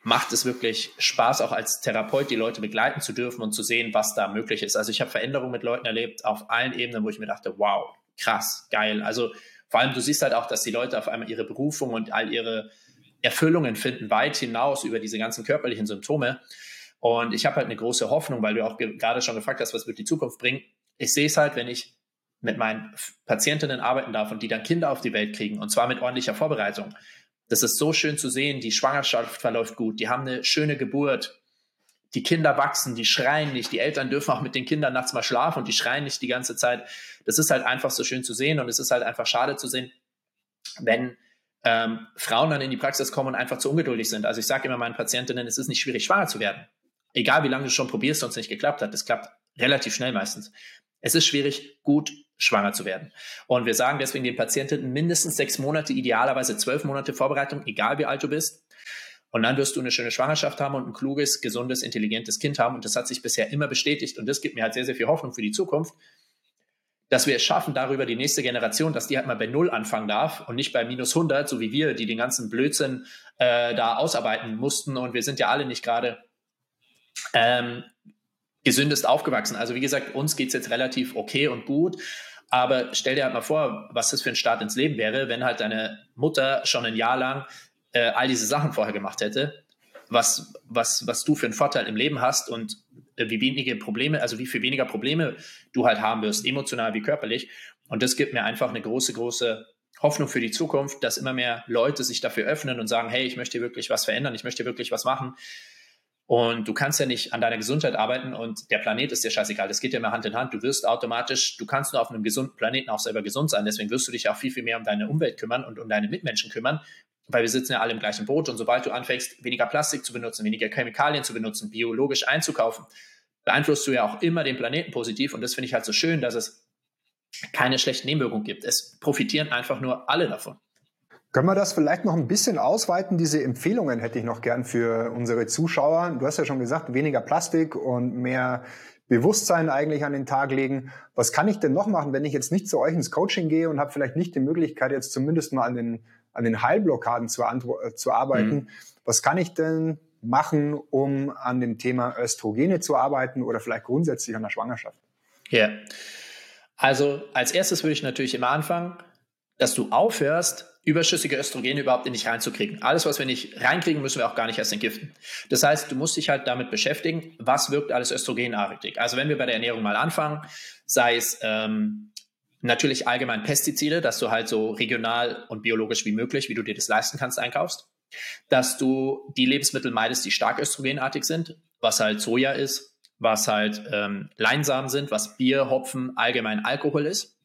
macht es wirklich Spaß, auch als Therapeut die Leute begleiten zu dürfen und zu sehen, was da möglich ist. Also ich habe Veränderungen mit Leuten erlebt auf allen Ebenen, wo ich mir dachte, wow, krass, geil. Also vor allem, du siehst halt auch, dass die Leute auf einmal ihre Berufung und all ihre Erfüllungen finden, weit hinaus über diese ganzen körperlichen Symptome. Und ich habe halt eine große Hoffnung, weil du auch gerade schon gefragt hast, was wird die Zukunft bringen. Ich sehe es halt, wenn ich mit meinen Patientinnen arbeiten darf und die dann Kinder auf die Welt kriegen und zwar mit ordentlicher Vorbereitung. Das ist so schön zu sehen. Die Schwangerschaft verläuft gut. Die haben eine schöne Geburt. Die Kinder wachsen, die schreien nicht. Die Eltern dürfen auch mit den Kindern nachts mal schlafen und die schreien nicht die ganze Zeit. Das ist halt einfach so schön zu sehen und es ist halt einfach schade zu sehen, wenn ähm, Frauen dann in die Praxis kommen und einfach zu ungeduldig sind. Also ich sage immer meinen Patientinnen, es ist nicht schwierig, schwanger zu werden egal wie lange du schon probierst es nicht geklappt hat, das klappt relativ schnell meistens. Es ist schwierig, gut schwanger zu werden. Und wir sagen deswegen den Patienten mindestens sechs Monate, idealerweise zwölf Monate Vorbereitung, egal wie alt du bist. Und dann wirst du eine schöne Schwangerschaft haben und ein kluges, gesundes, intelligentes Kind haben. Und das hat sich bisher immer bestätigt. Und das gibt mir halt sehr, sehr viel Hoffnung für die Zukunft, dass wir es schaffen, darüber die nächste Generation, dass die halt mal bei Null anfangen darf und nicht bei minus 100, so wie wir, die den ganzen Blödsinn äh, da ausarbeiten mussten. Und wir sind ja alle nicht gerade ähm, gesündest aufgewachsen. Also wie gesagt, uns geht es jetzt relativ okay und gut. Aber stell dir halt mal vor, was das für ein Start ins Leben wäre, wenn halt deine Mutter schon ein Jahr lang äh, all diese Sachen vorher gemacht hätte, was, was, was du für einen Vorteil im Leben hast und äh, wie wenige Probleme, also wie viel weniger Probleme du halt haben wirst, emotional wie körperlich. Und das gibt mir einfach eine große, große Hoffnung für die Zukunft, dass immer mehr Leute sich dafür öffnen und sagen, hey, ich möchte wirklich was verändern, ich möchte wirklich was machen. Und du kannst ja nicht an deiner Gesundheit arbeiten und der Planet ist dir scheißegal. Das geht ja immer Hand in Hand. Du wirst automatisch, du kannst nur auf einem gesunden Planeten auch selber gesund sein. Deswegen wirst du dich auch viel, viel mehr um deine Umwelt kümmern und um deine Mitmenschen kümmern, weil wir sitzen ja alle im gleichen Boot. Und sobald du anfängst, weniger Plastik zu benutzen, weniger Chemikalien zu benutzen, biologisch einzukaufen, beeinflusst du ja auch immer den Planeten positiv. Und das finde ich halt so schön, dass es keine schlechten Nebenwirkungen gibt. Es profitieren einfach nur alle davon. Können wir das vielleicht noch ein bisschen ausweiten? Diese Empfehlungen hätte ich noch gern für unsere Zuschauer. Du hast ja schon gesagt, weniger Plastik und mehr Bewusstsein eigentlich an den Tag legen. Was kann ich denn noch machen, wenn ich jetzt nicht zu euch ins Coaching gehe und habe vielleicht nicht die Möglichkeit, jetzt zumindest mal an den, an den Heilblockaden zu, äh, zu arbeiten? Mhm. Was kann ich denn machen, um an dem Thema Östrogene zu arbeiten oder vielleicht grundsätzlich an der Schwangerschaft? Ja, also als erstes würde ich natürlich immer anfangen, dass du aufhörst, überschüssige Östrogene überhaupt in dich reinzukriegen. Alles, was wir nicht reinkriegen, müssen wir auch gar nicht erst entgiften. Das heißt, du musst dich halt damit beschäftigen, was wirkt alles östrogenartig. Also wenn wir bei der Ernährung mal anfangen, sei es ähm, natürlich allgemein Pestizide, dass du halt so regional und biologisch wie möglich, wie du dir das leisten kannst, einkaufst. Dass du die Lebensmittel meidest, die stark östrogenartig sind, was halt Soja ist, was halt ähm, Leinsamen sind, was Bier, Hopfen, allgemein Alkohol ist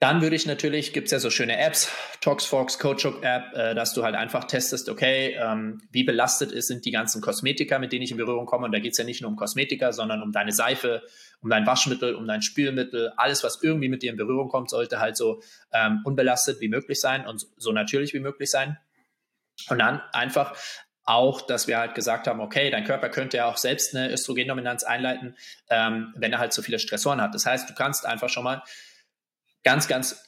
Dann würde ich natürlich, gibt es ja so schöne Apps, ToxFox, CoachHook App, äh, dass du halt einfach testest, okay, ähm, wie belastet ist, sind die ganzen Kosmetika, mit denen ich in Berührung komme. Und da geht es ja nicht nur um Kosmetika, sondern um deine Seife, um dein Waschmittel, um dein Spülmittel. Alles, was irgendwie mit dir in Berührung kommt, sollte halt so ähm, unbelastet wie möglich sein und so natürlich wie möglich sein. Und dann einfach auch, dass wir halt gesagt haben, okay, dein Körper könnte ja auch selbst eine Östrogendominanz einleiten, ähm, wenn er halt so viele Stressoren hat. Das heißt, du kannst einfach schon mal ganz, ganz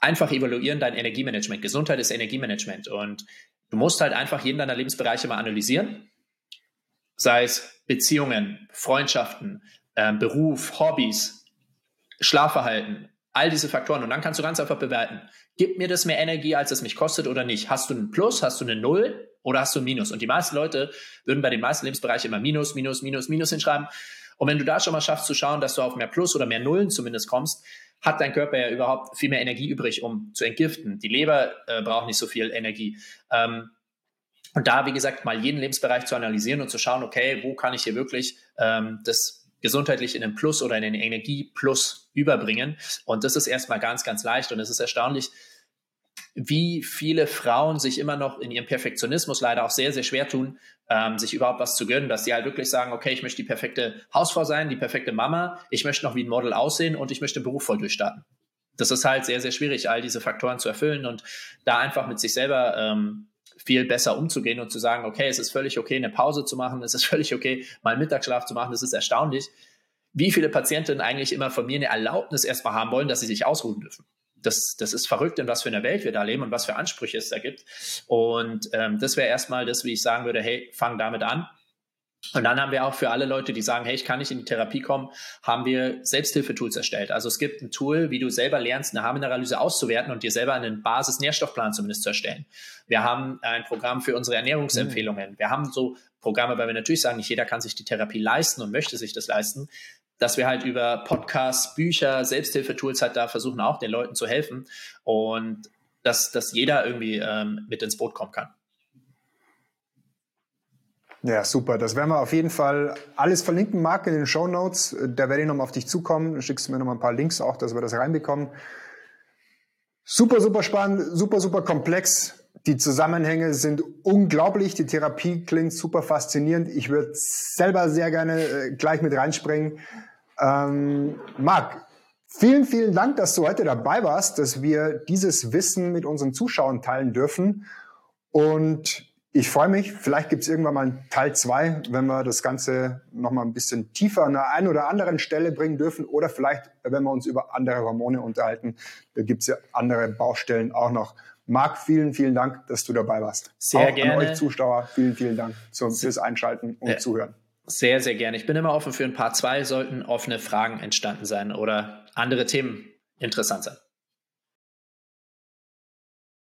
einfach evaluieren dein Energiemanagement. Gesundheit ist Energiemanagement und du musst halt einfach jeden deiner Lebensbereiche mal analysieren, sei es Beziehungen, Freundschaften, äh, Beruf, Hobbys, Schlafverhalten, all diese Faktoren und dann kannst du ganz einfach bewerten, gibt mir das mehr Energie, als es mich kostet oder nicht? Hast du einen Plus, hast du eine Null oder hast du ein Minus? Und die meisten Leute würden bei den meisten Lebensbereichen immer Minus, Minus, Minus, Minus hinschreiben. Und wenn du da schon mal schaffst zu schauen, dass du auf mehr Plus oder mehr Nullen zumindest kommst, hat dein Körper ja überhaupt viel mehr Energie übrig, um zu entgiften. Die Leber äh, braucht nicht so viel Energie. Ähm, und da, wie gesagt, mal jeden Lebensbereich zu analysieren und zu schauen, okay, wo kann ich hier wirklich ähm, das gesundheitlich in den Plus oder in den Energieplus überbringen. Und das ist erstmal ganz, ganz leicht. Und es ist erstaunlich, wie viele Frauen sich immer noch in ihrem Perfektionismus leider auch sehr, sehr schwer tun, ähm, sich überhaupt was zu gönnen, dass sie halt wirklich sagen, okay, ich möchte die perfekte Hausfrau sein, die perfekte Mama, ich möchte noch wie ein Model aussehen und ich möchte den Beruf voll durchstarten. Das ist halt sehr, sehr schwierig, all diese Faktoren zu erfüllen und da einfach mit sich selber ähm, viel besser umzugehen und zu sagen, okay, es ist völlig okay, eine Pause zu machen, es ist völlig okay, mal einen Mittagsschlaf zu machen. Das ist erstaunlich, wie viele Patientinnen eigentlich immer von mir eine Erlaubnis erstmal haben wollen, dass sie sich ausruhen dürfen das, das ist verrückt, in was für einer Welt wir da leben und was für Ansprüche es da gibt. Und ähm, das wäre erstmal das, wie ich sagen würde, hey, fang damit an. Und dann haben wir auch für alle Leute, die sagen, hey, ich kann nicht in die Therapie kommen, haben wir Selbsthilfetools erstellt. Also es gibt ein Tool, wie du selber lernst, eine Haarminerallyse auszuwerten und dir selber einen Basis-Nährstoffplan zumindest zu erstellen. Wir haben ein Programm für unsere Ernährungsempfehlungen. Mhm. Wir haben so Programme, weil wir natürlich sagen, nicht jeder kann sich die Therapie leisten und möchte sich das leisten dass wir halt über Podcasts, Bücher, Selbsthilfetools halt da versuchen auch den Leuten zu helfen und dass, dass jeder irgendwie ähm, mit ins Boot kommen kann. Ja, super. Das werden wir auf jeden Fall alles verlinken, Marc, in den Show Notes. Da werde ich nochmal auf dich zukommen. Du schickst mir nochmal ein paar Links auch, dass wir das reinbekommen. Super, super spannend, super, super komplex. Die Zusammenhänge sind unglaublich. Die Therapie klingt super faszinierend. Ich würde selber sehr gerne äh, gleich mit reinspringen. Ähm, Marc, vielen, vielen Dank, dass du heute dabei warst, dass wir dieses Wissen mit unseren Zuschauern teilen dürfen. Und ich freue mich, vielleicht gibt es irgendwann mal einen Teil zwei, wenn wir das Ganze nochmal ein bisschen tiefer an der einen oder anderen Stelle bringen dürfen. Oder vielleicht, wenn wir uns über andere Hormone unterhalten. Da gibt es ja andere Baustellen auch noch. Marc, vielen, vielen Dank, dass du dabei warst. Sehr Auch gerne. An euch Zuschauer, vielen, vielen Dank fürs Einschalten und ja. Zuhören. Sehr, sehr gerne. Ich bin immer offen für ein paar zwei, sollten offene Fragen entstanden sein oder andere Themen interessant sein.